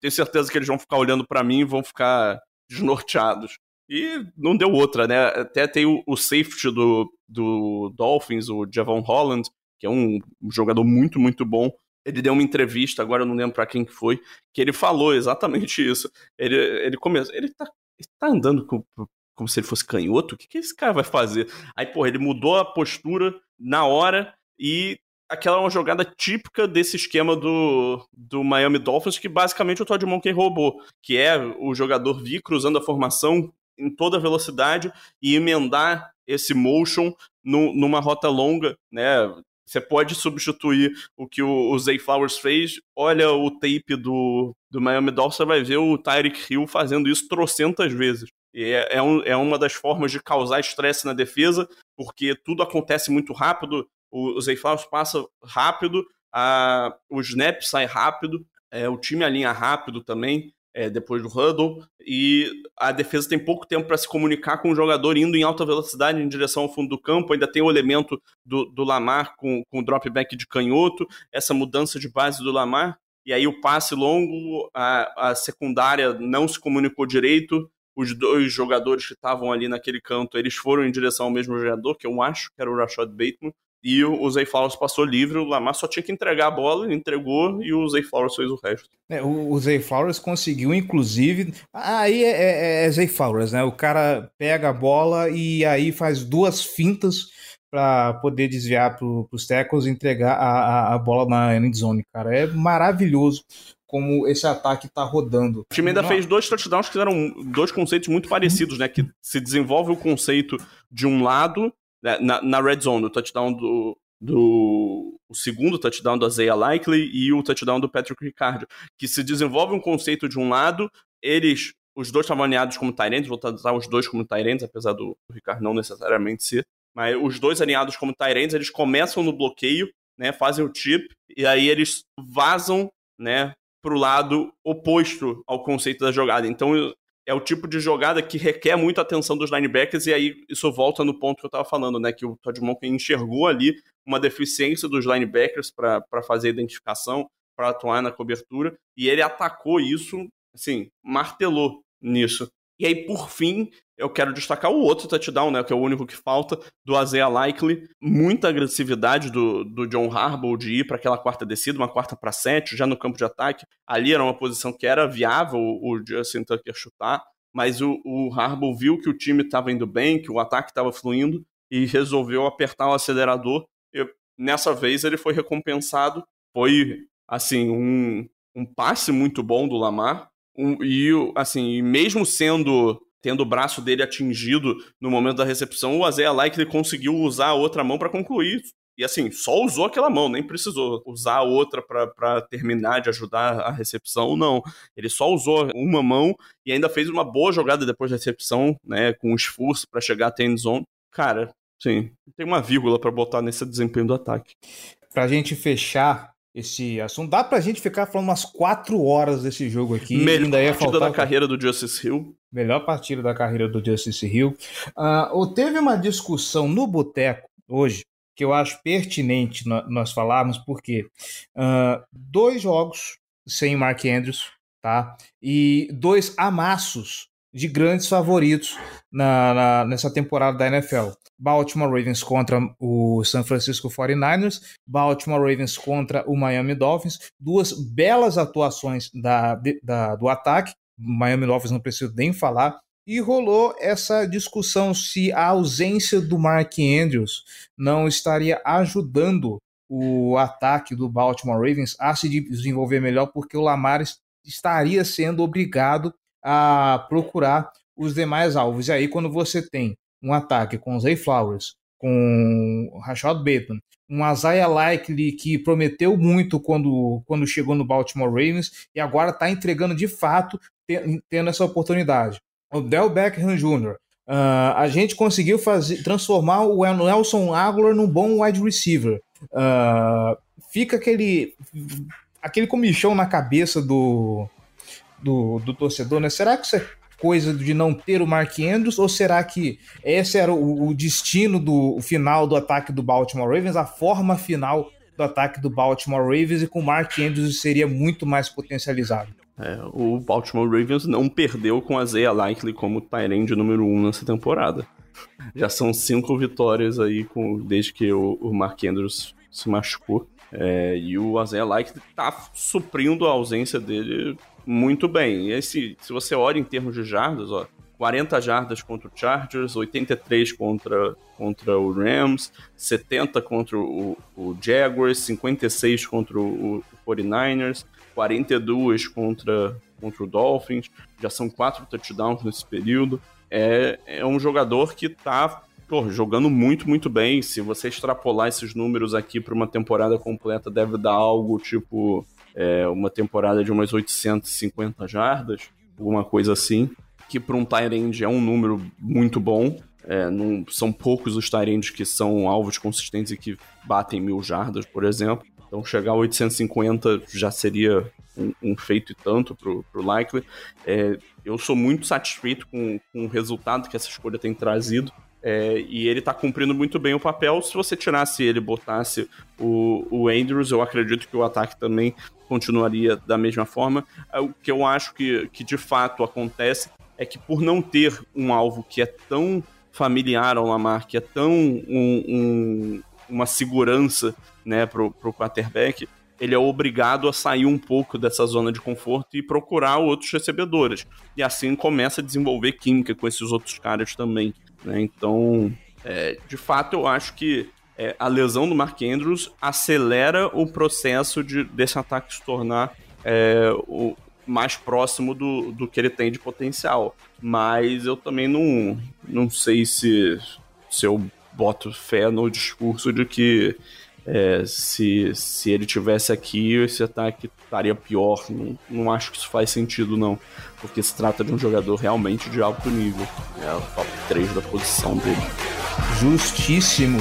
Speaker 4: Tenho certeza que eles vão ficar olhando para mim e vão ficar desnorteados. E não deu outra, né? Até tem o, o safety do, do Dolphins, o Javon Holland, que é um jogador muito, muito bom. Ele deu uma entrevista, agora eu não lembro para quem que foi, que ele falou exatamente isso. Ele, ele começou. Ele tá, ele tá andando com, como se ele fosse canhoto? O que, que esse cara vai fazer? Aí, porra, ele mudou a postura na hora e aquela é uma jogada típica desse esquema do, do Miami Dolphins, que basicamente o Todd Monken roubou, que é o jogador vir cruzando a formação em toda velocidade e emendar esse motion no, numa rota longa, né? Você pode substituir o que o, o Zay Flowers fez. Olha o tape do, do Miami Dolphins, você vai ver o Tyreek Hill fazendo isso trocentas vezes. É, é, um, é uma das formas de causar estresse na defesa, porque tudo acontece muito rápido. O, o Zay Flowers passa rápido, a, o snap sai rápido, é, o time alinha rápido também é, depois do huddle, e a defesa tem pouco tempo para se comunicar com o jogador indo em alta velocidade em direção ao fundo do campo, ainda tem o elemento do, do Lamar com, com o dropback de canhoto, essa mudança de base do Lamar, e aí o passe longo, a, a secundária não se comunicou direito, os dois jogadores que estavam ali naquele canto, eles foram em direção ao mesmo jogador, que eu acho que era o Rashad Bateman, e o Zay Flowers passou livre, o Lamar só tinha que entregar a bola, ele entregou e o Zay Flowers fez o resto.
Speaker 3: É, o, o Zay Flowers conseguiu, inclusive. Aí é, é, é, Zay Flowers, né? O cara pega a bola e aí faz duas fintas para poder desviar para os tackles e entregar a, a, a bola na end zone, cara. É maravilhoso como esse ataque está rodando.
Speaker 4: O time ainda Não. fez dois touchdowns que eram dois conceitos muito parecidos, né? Que se desenvolve o conceito de um lado né, na, na red zone, o touchdown do, do o segundo touchdown do Isaiah Likely e o touchdown do Patrick Ricard, que se desenvolve um conceito de um lado, eles, os dois estavam alinhados como Tyrants, vou tratar os dois como Tyrants, apesar do, do Ricard não necessariamente ser, mas os dois alinhados como Tyrants, eles começam no bloqueio, né, fazem o chip, e aí eles vazam, né, pro lado oposto ao conceito da jogada. Então é o tipo de jogada que requer muita atenção dos linebackers, e aí isso volta no ponto que eu estava falando, né? Que o Todd Monken enxergou ali uma deficiência dos linebackers para fazer a identificação, para atuar na cobertura, e ele atacou isso, assim, martelou nisso. E aí, por fim, eu quero destacar o outro touchdown, né, que é o único que falta, do Isaiah Likely. Muita agressividade do, do John Harbaugh de ir para aquela quarta descida, uma quarta para sete, já no campo de ataque. Ali era uma posição que era viável o Justin Tucker chutar, mas o, o Harbaugh viu que o time estava indo bem, que o ataque estava fluindo e resolveu apertar o acelerador. E nessa vez ele foi recompensado. Foi, assim, um, um passe muito bom do Lamar. Um, e, assim, mesmo sendo tendo o braço dele atingido no momento da recepção, o Azea Like conseguiu usar a outra mão para concluir. E assim, só usou aquela mão, nem precisou usar a outra para terminar de ajudar a recepção, não. Ele só usou uma mão e ainda fez uma boa jogada depois da recepção, né, com esforço para chegar até a zone. Cara, sim, tem uma vírgula para botar nesse desempenho do ataque.
Speaker 3: Pra gente fechar esse assunto. Dá pra gente ficar falando umas quatro horas desse jogo aqui.
Speaker 4: Melhor partida faltar... da carreira do Justice Hill.
Speaker 3: Melhor partida da carreira do Justice Hill. Uh, teve uma discussão no Boteco hoje que eu acho pertinente nós falarmos, porque uh, dois jogos sem Mark Andrews, tá? E dois amassos de grandes favoritos na, na, nessa temporada da NFL. Baltimore Ravens contra o San Francisco 49ers, Baltimore Ravens contra o Miami Dolphins, duas belas atuações da, da, do ataque, Miami Dolphins não preciso nem falar, e rolou essa discussão se a ausência do Mark Andrews não estaria ajudando o ataque do Baltimore Ravens a se desenvolver melhor, porque o Lamar estaria sendo obrigado a procurar os demais alvos. E aí, quando você tem um ataque com Zay Flowers, com Rashad Bateman, um Isaiah Likely que prometeu muito quando, quando chegou no Baltimore Ravens e agora está entregando de fato, tendo essa oportunidade. O Del Beckham Jr., Uh, a gente conseguiu fazer, transformar o Nelson Aguilar num bom wide receiver. Uh, fica aquele, aquele comichão na cabeça do, do, do, torcedor, né? Será que isso é coisa de não ter o Mark Andrews ou será que esse era o, o destino do final do ataque do Baltimore Ravens, a forma final do ataque do Baltimore Ravens e com o Mark Andrews seria muito mais potencializado?
Speaker 4: É, o Baltimore Ravens não perdeu com a Zaya Likely como Tyrande número 1 um nessa temporada. Já são cinco vitórias aí com, desde que o, o Mark Andrews se machucou. É, e o Isaiah Likely tá suprindo a ausência dele muito bem. E esse, se você olha em termos de jardas, ó, 40 jardas contra o Chargers, 83 contra, contra o Rams, 70 contra o, o Jaguars, 56 contra o, o 49ers, 42 contra, contra o Dolphins, já são quatro touchdowns nesse período. É, é um jogador que está jogando muito, muito bem. Se você extrapolar esses números aqui para uma temporada completa, deve dar algo tipo é, uma temporada de umas 850 jardas, alguma coisa assim. Que para um Tyrande é um número muito bom. É, não, são poucos os Tyrands que são alvos consistentes e que batem mil jardas, por exemplo. Então chegar a 850 já seria um, um feito e tanto pro, pro Likely. É, eu sou muito satisfeito com, com o resultado que essa escolha tem trazido. É, e ele tá cumprindo muito bem o papel. Se você tirasse ele botasse o, o Andrews, eu acredito que o ataque também continuaria da mesma forma. É, o que eu acho que, que de fato acontece é que por não ter um alvo que é tão familiar ao Lamar, que é tão um, um, uma segurança né, pro, pro quarterback, ele é obrigado a sair um pouco dessa zona de conforto e procurar outros recebedores. E assim começa a desenvolver química com esses outros caras também. Né? Então, é, de fato, eu acho que é, a lesão do Mark Andrews acelera o processo de, desse ataque se tornar é, o mais próximo do, do que ele tem de potencial. Mas eu também não, não sei se, se eu boto fé no discurso de que é, se, se ele tivesse aqui, esse ataque estaria pior. Não, não acho que isso faz sentido, não. Porque se trata de um jogador realmente de alto nível. É o top 3 da posição dele.
Speaker 3: Justíssimo.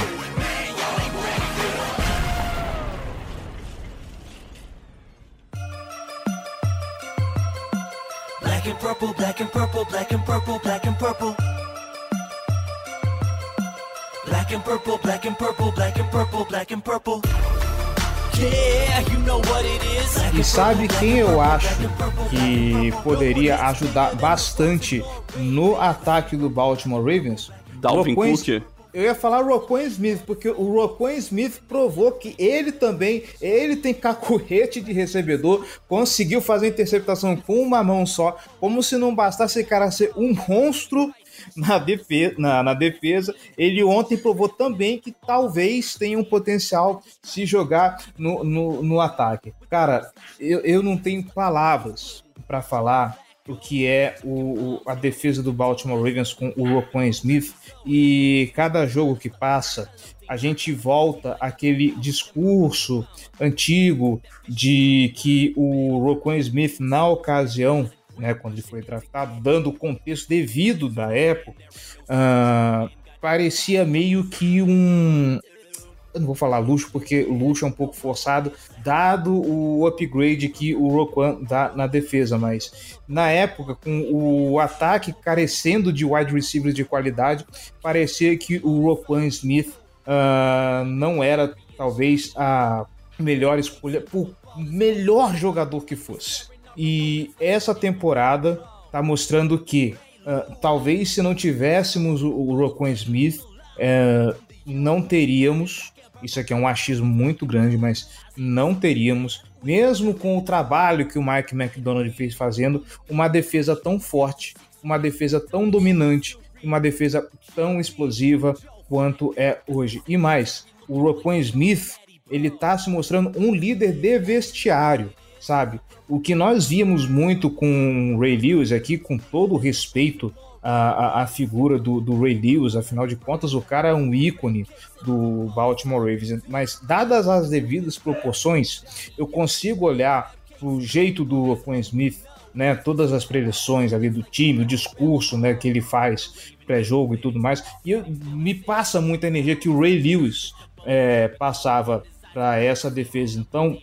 Speaker 1: Black and purple, black and purple, black and purple, black and purple. Black and purple, black and purple, black and purple, black and purple. Yeah, you know what it is.
Speaker 3: E sabe quem eu acho que poderia ajudar bastante no ataque do Baltimore Ravens?
Speaker 4: Dalvin
Speaker 3: Roquan-
Speaker 4: Cook?
Speaker 3: Eu ia falar Roquan Smith, porque o Roquan Smith provou que ele também, ele tem cacurrete de recebedor, conseguiu fazer interceptação com uma mão só, como se não bastasse esse cara ser um monstro na defesa, na, na defesa. Ele ontem provou também que talvez tenha um potencial se jogar no, no, no ataque. Cara, eu, eu não tenho palavras para falar o que é o, o- a defesa do Baltimore Ravens com o Roquan Smith e cada jogo que passa a gente volta àquele discurso antigo de que o Roquan Smith na ocasião né, quando ele foi draftado, dando o contexto devido da época, ah, parecia meio que um. Eu não vou falar luxo, porque luxo é um pouco forçado, dado o upgrade que o Roquan dá na defesa, mas na época, com o ataque carecendo de wide receivers de qualidade, parecia que o Roquan Smith ah, não era talvez a melhor escolha, por melhor jogador que fosse. E essa temporada tá mostrando que ah, talvez se não tivéssemos o, o Smith, eh, não teríamos. Isso aqui é um achismo muito grande, mas não teríamos, mesmo com o trabalho que o Mike McDonald fez fazendo, uma defesa tão forte, uma defesa tão dominante, uma defesa tão explosiva quanto é hoje. E mais, o Roquan Smith ele tá se mostrando um líder de vestiário, sabe? O que nós vimos muito com o Ray Lewis aqui, com todo o respeito à, à, figura do, do Ray Lewis, afinal de contas, o cara é um ícone do Baltimore Ravens, mas dadas as devidas proporções, eu consigo olhar pro jeito do Roquan Smith, né, todas as preleções ali do time, o discurso, né, que ele faz pré-jogo e tudo mais, e eu- me passa muita energia que o Ray Lewis é, passava para essa defesa. Então,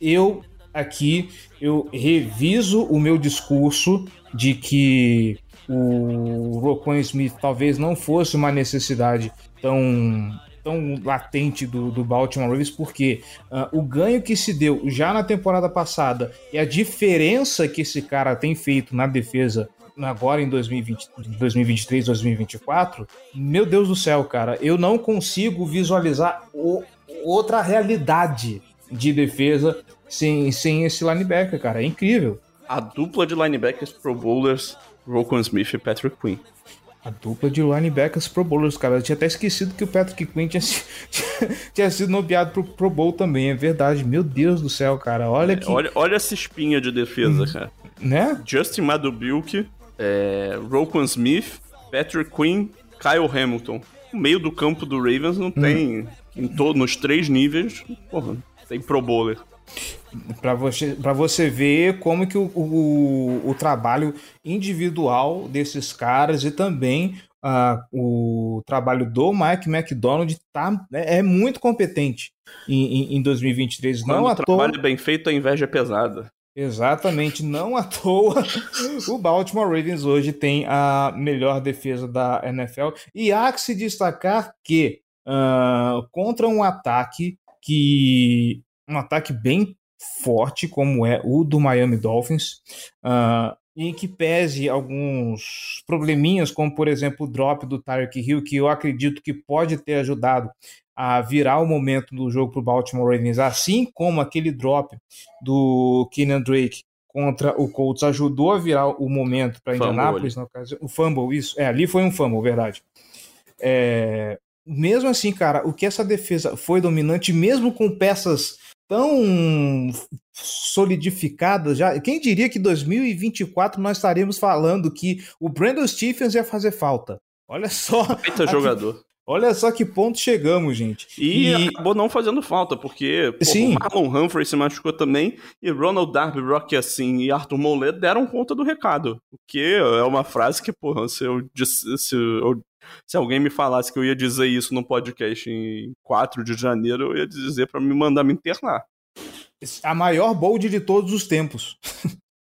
Speaker 3: eu aqui eu reviso o meu discurso de que o Roquan Smith talvez não fosse uma necessidade tão tão latente do, do Baltimore Ravens, porque ah, o ganho que se deu já na temporada passada e a diferença que esse cara tem feito na defesa agora em 2020, 2023, 2024, meu Deus do céu, cara, eu não consigo visualizar o- outra realidade de defesa sem, sem esse linebacker, cara. É incrível.
Speaker 4: A dupla de linebackers pro bowlers, Roquan Smith e Patrick Quinn.
Speaker 3: A dupla de linebackers pro bowlers, cara. Eu tinha até esquecido que o Patrick Quinn tinha, tinha, tinha sido nomeado pro Pro Bowl também, é verdade. Meu Deus do céu, cara. Olha que.
Speaker 4: Olha, olha essa espinha de defesa, cara.
Speaker 3: Né?
Speaker 4: Justin Madubilk, é, Roquan Smith, Patrick Quinn, Kyle Hamilton. O meio do campo do Ravens não tem. Em to, nos três níveis, porra, tem Pro Bowler.
Speaker 3: Pra você, pra você ver como que o, o, o trabalho individual desses caras e também ah, o trabalho do Mike McDonald tá, é, é muito competente em, em, em 2023.
Speaker 4: Quando
Speaker 3: Não
Speaker 4: o
Speaker 3: à toa.
Speaker 4: trabalho é bem feito, a inveja é pesada.
Speaker 3: Exatamente, não à toa o Baltimore Ravens hoje tem a melhor defesa da NFL. E há que se destacar que ah, contra um ataque que. Um ataque bem forte, como é o do Miami Dolphins, ah, em que pese alguns probleminhas, como por exemplo o drop do Tyreek Hill, que eu acredito que pode ter ajudado a virar o momento do jogo para o Baltimore Ravens, assim como aquele drop do Kenyan Drake contra o Colts ajudou a virar o momento para Indianapolis, no caso, o fumble, isso, é, ali foi um fumble, verdade. É, mesmo assim, cara, o que essa defesa foi dominante, mesmo com peças tão solidificadas já, quem diria que 2024 nós estaremos falando que o Brandon Stephens ia fazer falta? Olha só,
Speaker 4: Feita
Speaker 3: a que-
Speaker 4: jogador.
Speaker 3: olha só que ponto chegamos, gente.
Speaker 4: E, acabou não fazendo falta, porque pô,
Speaker 3: Sim.
Speaker 4: o Marlon Humphrey se machucou também, e Ronald Darby, Rocky assim e Arthur Molet deram conta do recado. O que é uma frase que, porra, se eu disse- se, eu- se alguém me falasse que eu ia dizer isso no podcast em 4 de janeiro, eu ia dizer pra me mandar me internar.
Speaker 3: a maior bold de todos os tempos,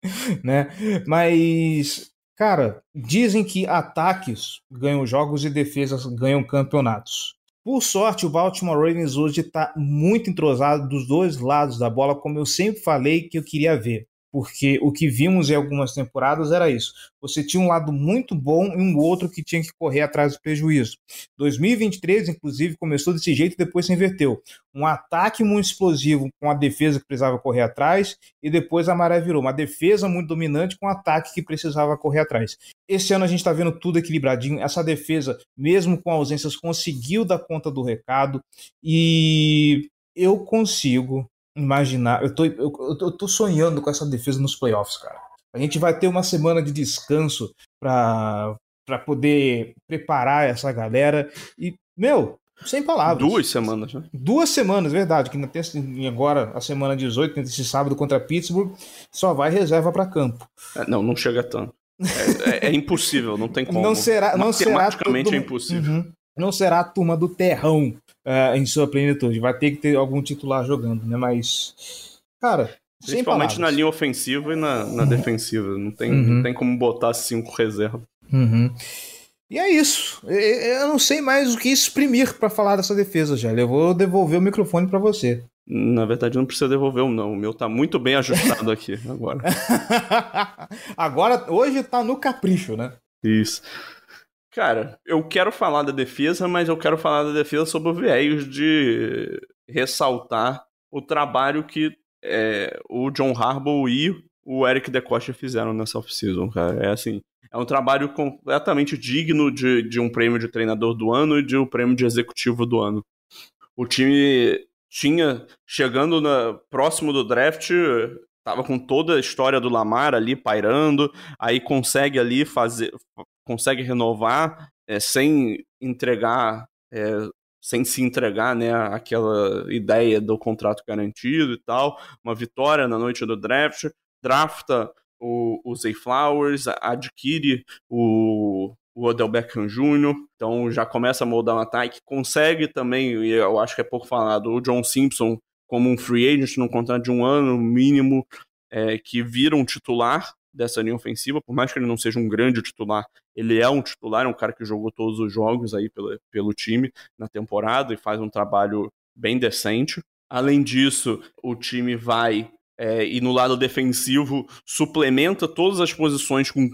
Speaker 3: né? Mas, cara, dizem que ataques ganham jogos e defesas ganham campeonatos. Por sorte, o Baltimore Ravens hoje está muito entrosado dos dois lados da bola, como eu sempre falei que eu queria ver. Porque o que vimos em algumas temporadas era isso. Você tinha um lado muito bom e um outro que tinha que correr atrás do prejuízo. 2023, inclusive, começou desse jeito e depois se inverteu um ataque muito explosivo com a defesa que precisava correr atrás, e depois a maré virou uma defesa muito dominante com um ataque que precisava correr atrás. Esse ano a gente está vendo tudo equilibradinho. Essa defesa, mesmo com ausências, conseguiu dar conta do recado, e eu consigo imaginar. Eu tô, eu, eu tô- sonhando com essa defesa nos playoffs, cara. A gente vai ter uma semana de descanso para poder preparar essa galera, e, meu. Sem palavras.
Speaker 4: Duas semanas, né?
Speaker 3: Duas semanas, verdade, que terça, e agora a semana 18, nesse sábado contra Pittsburgh, só vai reserva para campo.
Speaker 4: É, não, não chega tanto. É, é- é impossível, não tem como.
Speaker 3: Não será, não será
Speaker 4: Matematicamente
Speaker 3: todo-
Speaker 4: é impossível.
Speaker 3: Uhum. Não será a turma do terrão eh, em sua plenitude. Vai ter que ter algum titular jogando, né? Mas, cara,
Speaker 4: Principalmente na linha ofensiva e na, na defensiva. Não tem,
Speaker 3: Uhum.
Speaker 4: não tem como botar cinco reservas.
Speaker 3: Uhum. E é isso. Eu- não sei mais o que exprimir para falar dessa defesa, já. Eu vou devolver o microfone para você.
Speaker 4: Na verdade, não precisa devolver o não. O meu tá muito bem ajustado aqui agora.
Speaker 3: Agora, hoje tá no capricho, né?
Speaker 4: Isso. Cara, eu quero falar da defesa, mas eu quero falar da defesa sob o viés de ressaltar o trabalho que é, o John Harbaugh e o Eric DeCosta fizeram nessa off-season, cara. É assim, é um trabalho completamente digno de, de um prêmio de treinador do ano e de um prêmio de executivo do ano. O time tinha, chegando na, próximo do draft, tava com toda a história do Lamar ali pairando, aí consegue ali fazer, consegue renovar é, sem entregar, é, sem se entregar, né, aquela ideia do contrato garantido e tal, uma vitória na noite do draft, drafta o, o Zay Flowers, adquire o, o Odell Beckham Jr., então já começa a moldar um ataque, consegue também, e eu acho que é pouco falado, o John Simpson como um free agent num contrato de um ano mínimo, é, que vira um titular dessa linha ofensiva, por mais que ele não seja um grande titular, ele é um titular, é um cara que jogou todos os jogos aí pelo, pelo time na temporada e faz um trabalho bem decente. Além disso, o time vai é, e no lado defensivo suplementa todas as posições com,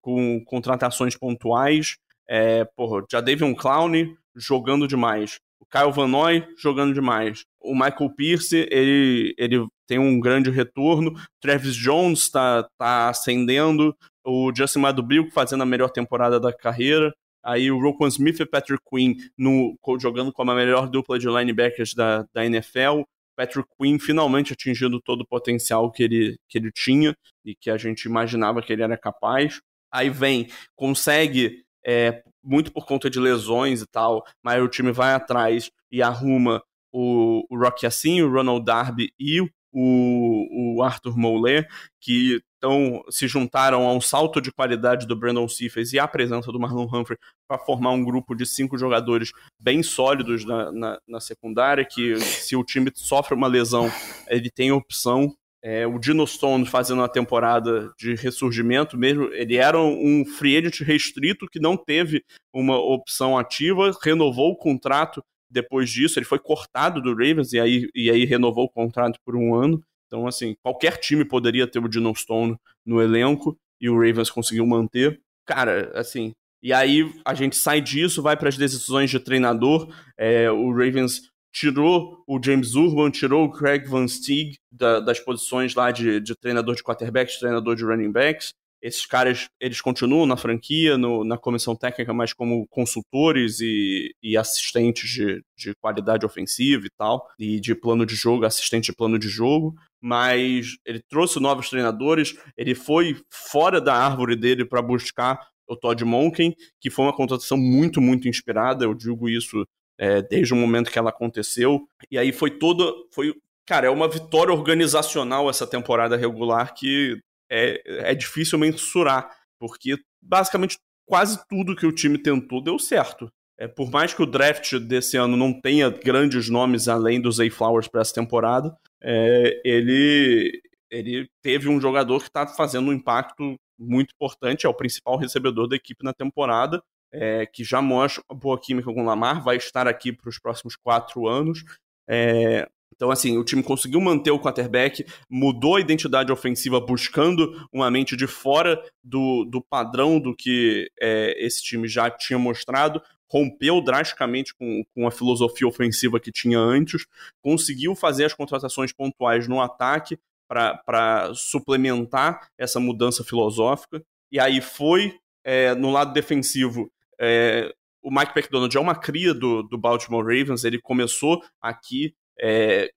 Speaker 4: com contratações pontuais. É, porra, já teve um Clown jogando demais. O Kyle Van Noy jogando demais. O Michael Pierce, ele, ele tem um grande retorno. Travis Jones está tá ascendendo. O Justin Madubil fazendo a melhor temporada da carreira. Aí o Roquan Smith e Patrick Quinn no, jogando como a melhor dupla de linebackers da, da NFL. Patrick Quinn finalmente atingindo todo o potencial que ele, que ele tinha e que a gente imaginava que ele era capaz. Aí vem, consegue, é, muito por conta de lesões e tal, mas o time vai atrás e arruma o, o Rocky Assim, o Ronald Darby e o, o Arthur Moulay, que então se juntaram a um salto de qualidade do Brandon Cephas e a presença do Marlon Humphrey para formar um grupo de cinco jogadores bem sólidos na, na, na, secundária, que se o time sofre uma lesão, ele tem opção. É, o Dino Stone fazendo uma temporada de ressurgimento mesmo, ele era um free agent restrito que não teve uma opção ativa, renovou o contrato depois disso, ele foi cortado do Ravens e aí, e aí renovou o contrato por um ano. Então, assim, qualquer time poderia ter o Dino Stone no elenco e o Ravens conseguiu manter. Cara, assim, e aí a gente sai disso, vai para as decisões de treinador. É, o Ravens tirou o James Urban, tirou o Craig Van Steeg da, das posições lá de, de treinador de quarterbacks, treinador de running backs esses caras eles continuam na franquia, no, na comissão técnica, mas como consultores e, e assistentes de, de, qualidade ofensiva e tal, e de plano de jogo, assistente de plano de jogo. Mas ele trouxe novos treinadores, ele foi fora da árvore dele para buscar o Todd Monken, que foi uma contratação muito, muito inspirada. Eu digo isso é, desde o momento que ela aconteceu. E aí foi toda. Foi, cara, é uma vitória organizacional essa temporada regular que é, é difícil mensurar, porque basicamente quase tudo que o time tentou deu certo. É, por mais que o draft desse ano não tenha grandes nomes além dos Zay Flowers para essa temporada, é, ele, ele teve um jogador que está fazendo um impacto muito importante, é o principal recebedor da equipe na temporada, é, que já mostra uma boa química com o Lamar, vai estar aqui para os próximos quatro anos. É, então, assim, o time conseguiu manter o quarterback, mudou a identidade ofensiva buscando uma mente de fora do, do padrão do que é, esse time já tinha mostrado, rompeu drasticamente com, com a filosofia ofensiva que tinha antes, conseguiu fazer as contratações pontuais no ataque para suplementar essa mudança filosófica, e aí foi é, no lado defensivo. É, o Mike McDonald é uma cria do, do Baltimore Ravens, ele começou aqui é,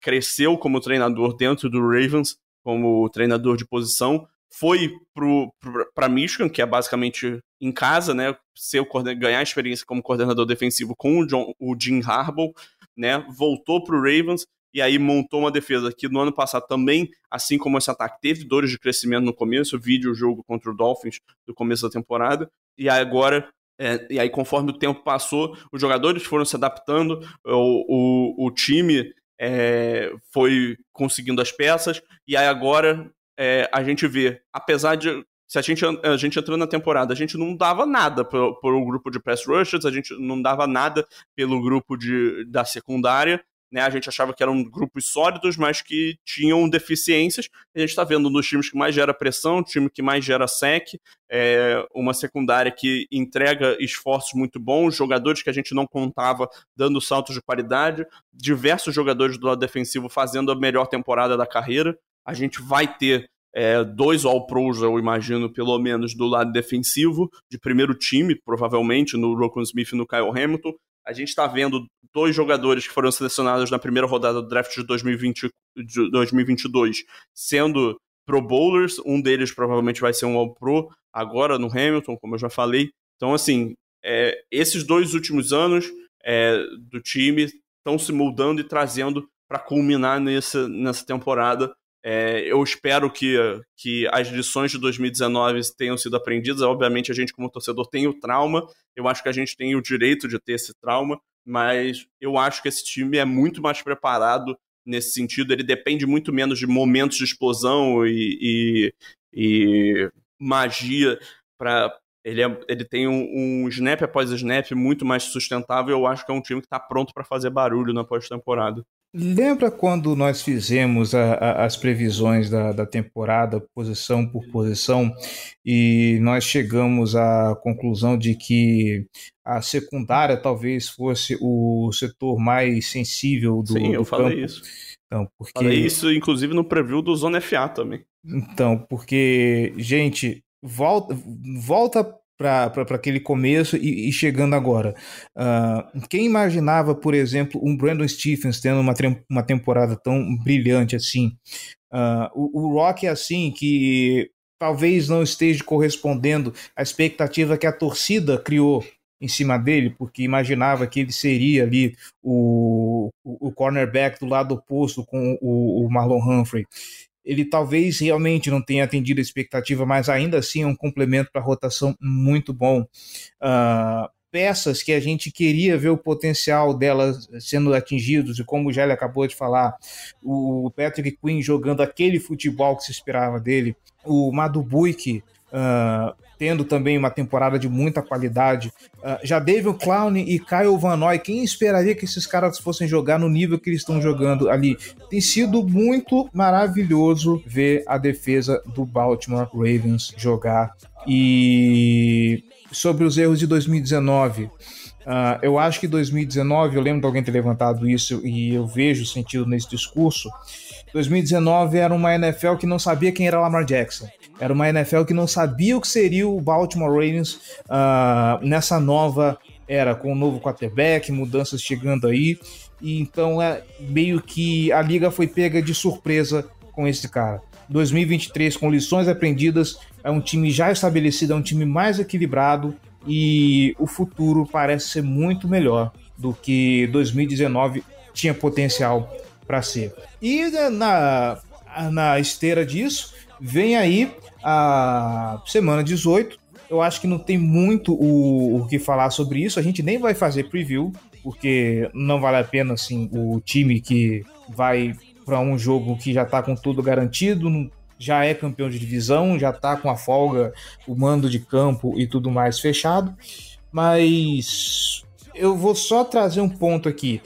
Speaker 4: cresceu como treinador dentro do Ravens, como treinador de posição, foi para Michigan, que é basicamente em casa, né, ser ganhar experiência como coordenador defensivo com o, John, o Jim Harbaugh, né, voltou para o Ravens e aí montou uma defesa que no ano passado também, assim como esse ataque, teve dores de crescimento no começo, vídeo o jogo contra o Dolphins do começo da temporada, e agora é, e aí, conforme o tempo passou, os jogadores foram se adaptando, o, o, o time é, foi conseguindo as peças, e aí agora é, a gente vê, apesar de. Se a gente, a gente entrando na temporada, a gente não dava nada um grupo de pass rushers, a gente não dava nada pelo grupo de, da secundária, né? A gente achava que eram grupos sólidos, mas que tinham deficiências. A gente está vendo nos times que mais gera pressão, time que mais gera sec, é, uma secundária que entrega esforços muito bons, jogadores que a gente não contava dando saltos de qualidade, diversos jogadores do lado defensivo fazendo a melhor temporada da carreira. A gente vai ter é, dois All-Pros, eu imagino, pelo menos, do lado defensivo, de primeiro time, provavelmente, no Rokon Smith e no Kyle Hamilton a gente está vendo dois jogadores que foram selecionados na primeira rodada do draft de, 2020, de 2022 sendo Pro Bowlers. Um deles provavelmente vai ser um All-Pro agora no Hamilton, como eu já falei. Então, assim, é, esses dois últimos anos é, do time estão se moldando e trazendo para culminar nessa, nessa temporada. É, eu espero que, que as lições de 2019 tenham sido aprendidas. Obviamente, a gente, como torcedor, tem o trauma. Eu acho que a gente tem o direito de ter esse trauma, mas eu acho que esse time é muito mais preparado nesse sentido. Ele depende muito menos de momentos de explosão e, e, e magia para ele, é, ele tem um, um, snap após snap muito mais sustentável. Eu acho que é um time que está pronto para fazer barulho na pós-temporada.
Speaker 3: Lembra quando nós fizemos a, a, as previsões da, da, temporada, posição por posição, e nós chegamos à conclusão de que a secundária talvez fosse o setor mais sensível do
Speaker 4: Sim, eu
Speaker 3: do
Speaker 4: falei
Speaker 3: campo.
Speaker 4: isso.
Speaker 3: Então, porque...
Speaker 4: Falei isso, inclusive, no preview do Zona FA também.
Speaker 3: Então, porque, gente, volta, volta para aquele começo e, e chegando agora. Uh, quem imaginava, por exemplo, um Brandon Stephens tendo uma, uma temporada tão brilhante assim? Uh, o, o Rock é assim, que talvez não esteja correspondendo à expectativa que a torcida criou em cima dele, porque imaginava que ele seria ali o, o, o cornerback do lado oposto com o, o Marlon Humphrey ele talvez realmente não tenha atendido a expectativa, mas ainda assim é um complemento para a rotação muito bom. Uh, peças que a gente queria ver o potencial delas sendo atingidos, e como o Gelli acabou de falar, o Patrick Quinn jogando aquele futebol que se esperava dele, o Madubuik uh, tendo também uma temporada de muita qualidade. Uh, já David Clown e Kyle Van Noy, quem esperaria que esses caras fossem jogar no nível que eles estão jogando ali? Tem sido muito maravilhoso ver a defesa do Baltimore Ravens jogar. E sobre os erros de 2019. Uh, ah, eu acho que 2019, eu lembro de alguém ter levantado isso e eu vejo sentido nesse discurso. 2019 era uma NFL que não sabia quem era Lamar Jackson. Era uma NFL que não sabia o que seria o Baltimore Ravens uh, nessa nova era, com o novo quarterback, mudanças chegando aí. E então é meio que a liga foi pega de surpresa com esse cara. 2023, com lições aprendidas, é um time já estabelecido, é um time mais equilibrado e o futuro parece ser muito melhor do que 2019 tinha potencial para ser. E né, na, na esteira disso, vem aí a semana 18. Eu acho que não tem muito o, o que falar sobre isso. A gente nem vai fazer preview, porque não vale a pena assim o time que vai para um jogo que já está com tudo garantido, já é campeão de divisão, já está com a folga, o mando de campo e tudo mais fechado. Mas eu vou só trazer um ponto aqui.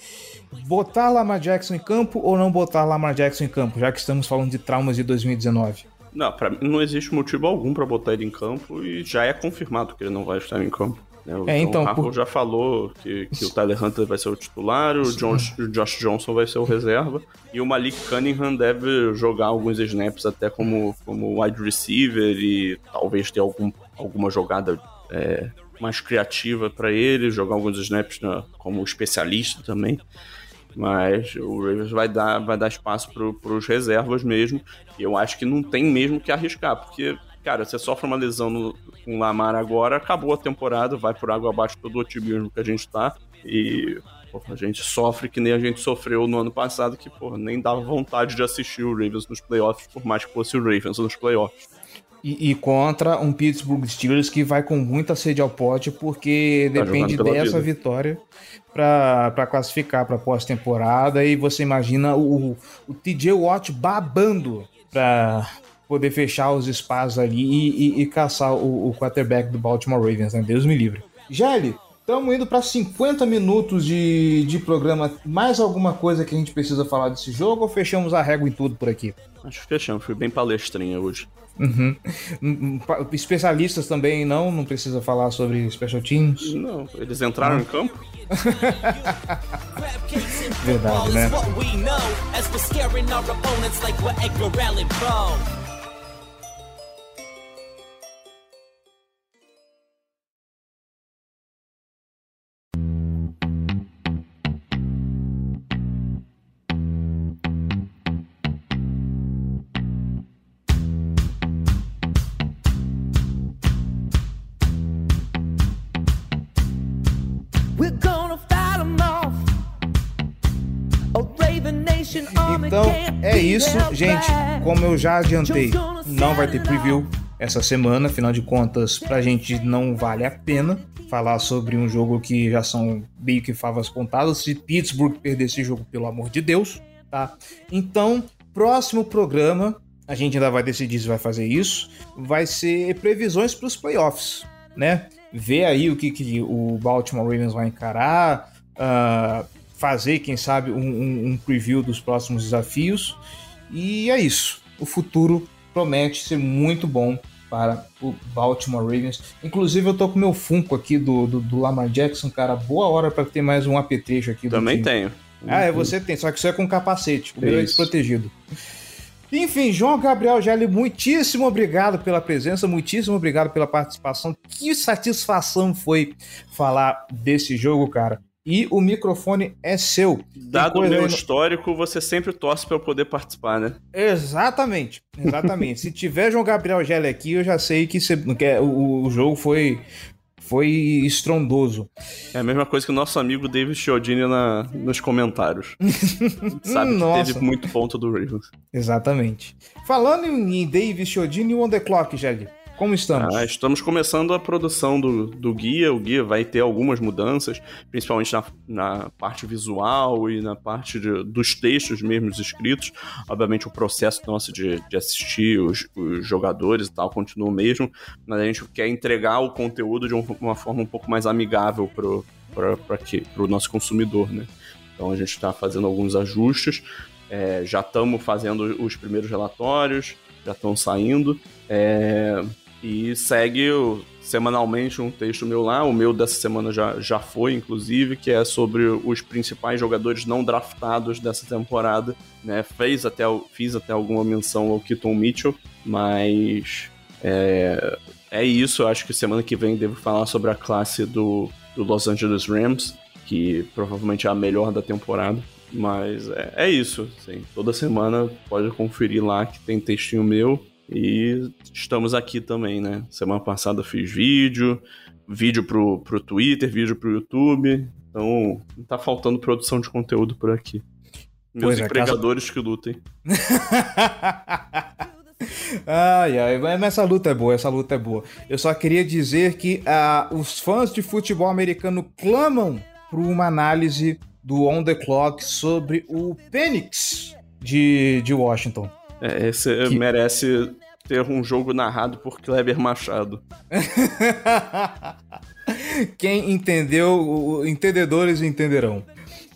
Speaker 3: Botar Lamar Jackson em campo ou não botar Lamar Jackson em campo, já que estamos falando de traumas de 2019?
Speaker 4: Não, pra mim não existe motivo algum para botar ele em campo e já é confirmado que ele não vai estar em campo. Né? O
Speaker 3: é, então,
Speaker 4: Harbaugh
Speaker 3: por...
Speaker 4: já falou que, que o Tyler Hunter vai ser o titular, o, Josh, o Josh Johnson vai ser o reserva e o Malik Cunningham deve jogar alguns snaps até como, como wide receiver e talvez ter algum, alguma jogada é, mais criativa para ele, jogar alguns snaps na, como especialista também mas o Ravens vai dar, vai dar espaço para os reservas mesmo. Eu acho que não tem mesmo que arriscar, porque, cara, você sofre uma lesão no, com o Lamar agora, acabou a temporada, vai por água abaixo todo o otimismo que a gente tá. E a gente sofre que nem a gente sofreu no ano passado, que porra, nem dava vontade de assistir o Ravens nos playoffs, por mais que fosse o Ravens nos playoffs.
Speaker 3: E, e, contra um Pittsburgh Steelers que vai com muita sede ao pote, porque tá depende dessa vida. vitória para classificar para pós-temporada. E você imagina o, o TJ Watt babando para poder fechar os espaços ali e, e, e caçar o, o, quarterback do Baltimore Ravens, né? Deus me livre. Gelli, estamos indo para 50 minutos de, de programa. Mais alguma coisa que a gente precisa falar desse jogo ou fechamos a régua em tudo por aqui?
Speaker 4: Acho que fechamos, fui bem palestrinha hoje.
Speaker 3: Uhum. Especialistas também não, não precisa falar sobre special teams.
Speaker 4: Não, eles entraram uhum. em campo.
Speaker 3: Verdade, né? Então é isso, gente. Como eu já adiantei, não vai ter preview essa semana. Afinal de contas, pra gente não vale a pena falar sobre um jogo que já são meio que favas contadas. Se Pittsburgh perder esse jogo, pelo amor de Deus, tá? Então, próximo programa, a gente ainda vai decidir se vai fazer isso, vai ser previsões para os playoffs, né? Ver aí o que, que o Baltimore Ravens vai encarar, ah, fazer, quem sabe, um, um- um preview dos próximos desafios. E é isso. O futuro promete ser muito bom para o Baltimore Ravens. Inclusive, eu tô com meu Funko aqui do, do, do Lamar Jackson, cara. Boa hora para ter mais um apetrecho aqui.
Speaker 4: Também tenho.
Speaker 3: Ah, é, você tem, só que isso é com capacete. O meu é desprotegido. Enfim, João Gabriel Gelli, muitíssimo obrigado pela presença, muitíssimo obrigado pela participação. Que satisfação foi falar desse jogo, cara. E o microfone é seu.
Speaker 4: Dado o meu
Speaker 3: no-
Speaker 4: histórico, você sempre torce pra eu poder participar, né?
Speaker 3: Exatamente, exatamente. Se tiver João Gabriel Gelli aqui, eu já sei que, você- que é- o jogo foi, foi estrondoso.
Speaker 4: É a mesma coisa que o nosso amigo David Chiodini na, nos comentários. Sabe que teve muito ponto do Ravens.
Speaker 3: Exatamente. Falando em Davis Chiodini e On The Clock, Gelli, como estamos?
Speaker 4: Ah, estamos começando a produção do, do guia. O guia vai ter algumas mudanças, principalmente na, na parte visual e na parte de- dos textos mesmos escritos. Obviamente, o processo nosso de, de assistir os, os jogadores e tal continua o mesmo, mas a gente quer entregar o conteúdo de um- uma forma um pouco mais amigável para o nosso consumidor, né? Então a gente está fazendo alguns ajustes. É, já estamos fazendo os primeiros relatórios, já estão saindo. É, e segue o- semanalmente um texto meu lá. O meu dessa semana já, já foi, inclusive, que é sobre os principais jogadores não draftados dessa temporada. Né? Fez até, fiz até alguma menção ao Keaton Mitchell, mas é, é isso. Eu acho que semana que vem devo falar sobre a classe do, do Los Angeles Rams, que provavelmente é a melhor da temporada. Mas é, é isso. assim, toda semana pode conferir lá que tem textinho meu. E estamos aqui também, né? Semana passada fiz vídeo, vídeo pro, pro Twitter, vídeo pro YouTube. Então, não tá faltando produção de conteúdo por aqui. Meus
Speaker 3: Pois é,
Speaker 4: empregadores que lutem.
Speaker 3: Ai, ai, mas essa luta é boa, essa luta é boa. Eu só queria dizer que ah, os fãs de futebol americano clamam por uma análise do On The Clock sobre o Phoenix de, de Washington.
Speaker 4: É, esse
Speaker 3: Que-
Speaker 4: merece ter um jogo narrado por Kleber Machado.
Speaker 3: Quem entendeu, entendedores entenderão.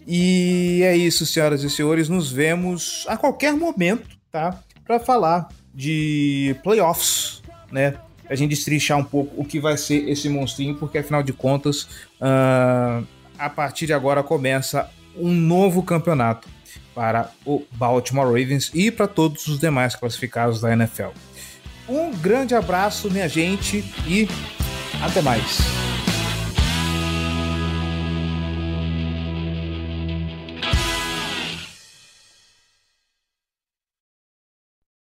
Speaker 3: E é isso, senhoras e senhores. Nos vemos a qualquer momento, tá? Para falar de playoffs, né? A gente estrichar um pouco o que vai ser esse monstrinho, porque afinal de contas, ah, a partir de agora começa um novo campeonato para o Baltimore Ravens e para todos os demais classificados da NFL. Um grande abraço, minha gente, e até mais.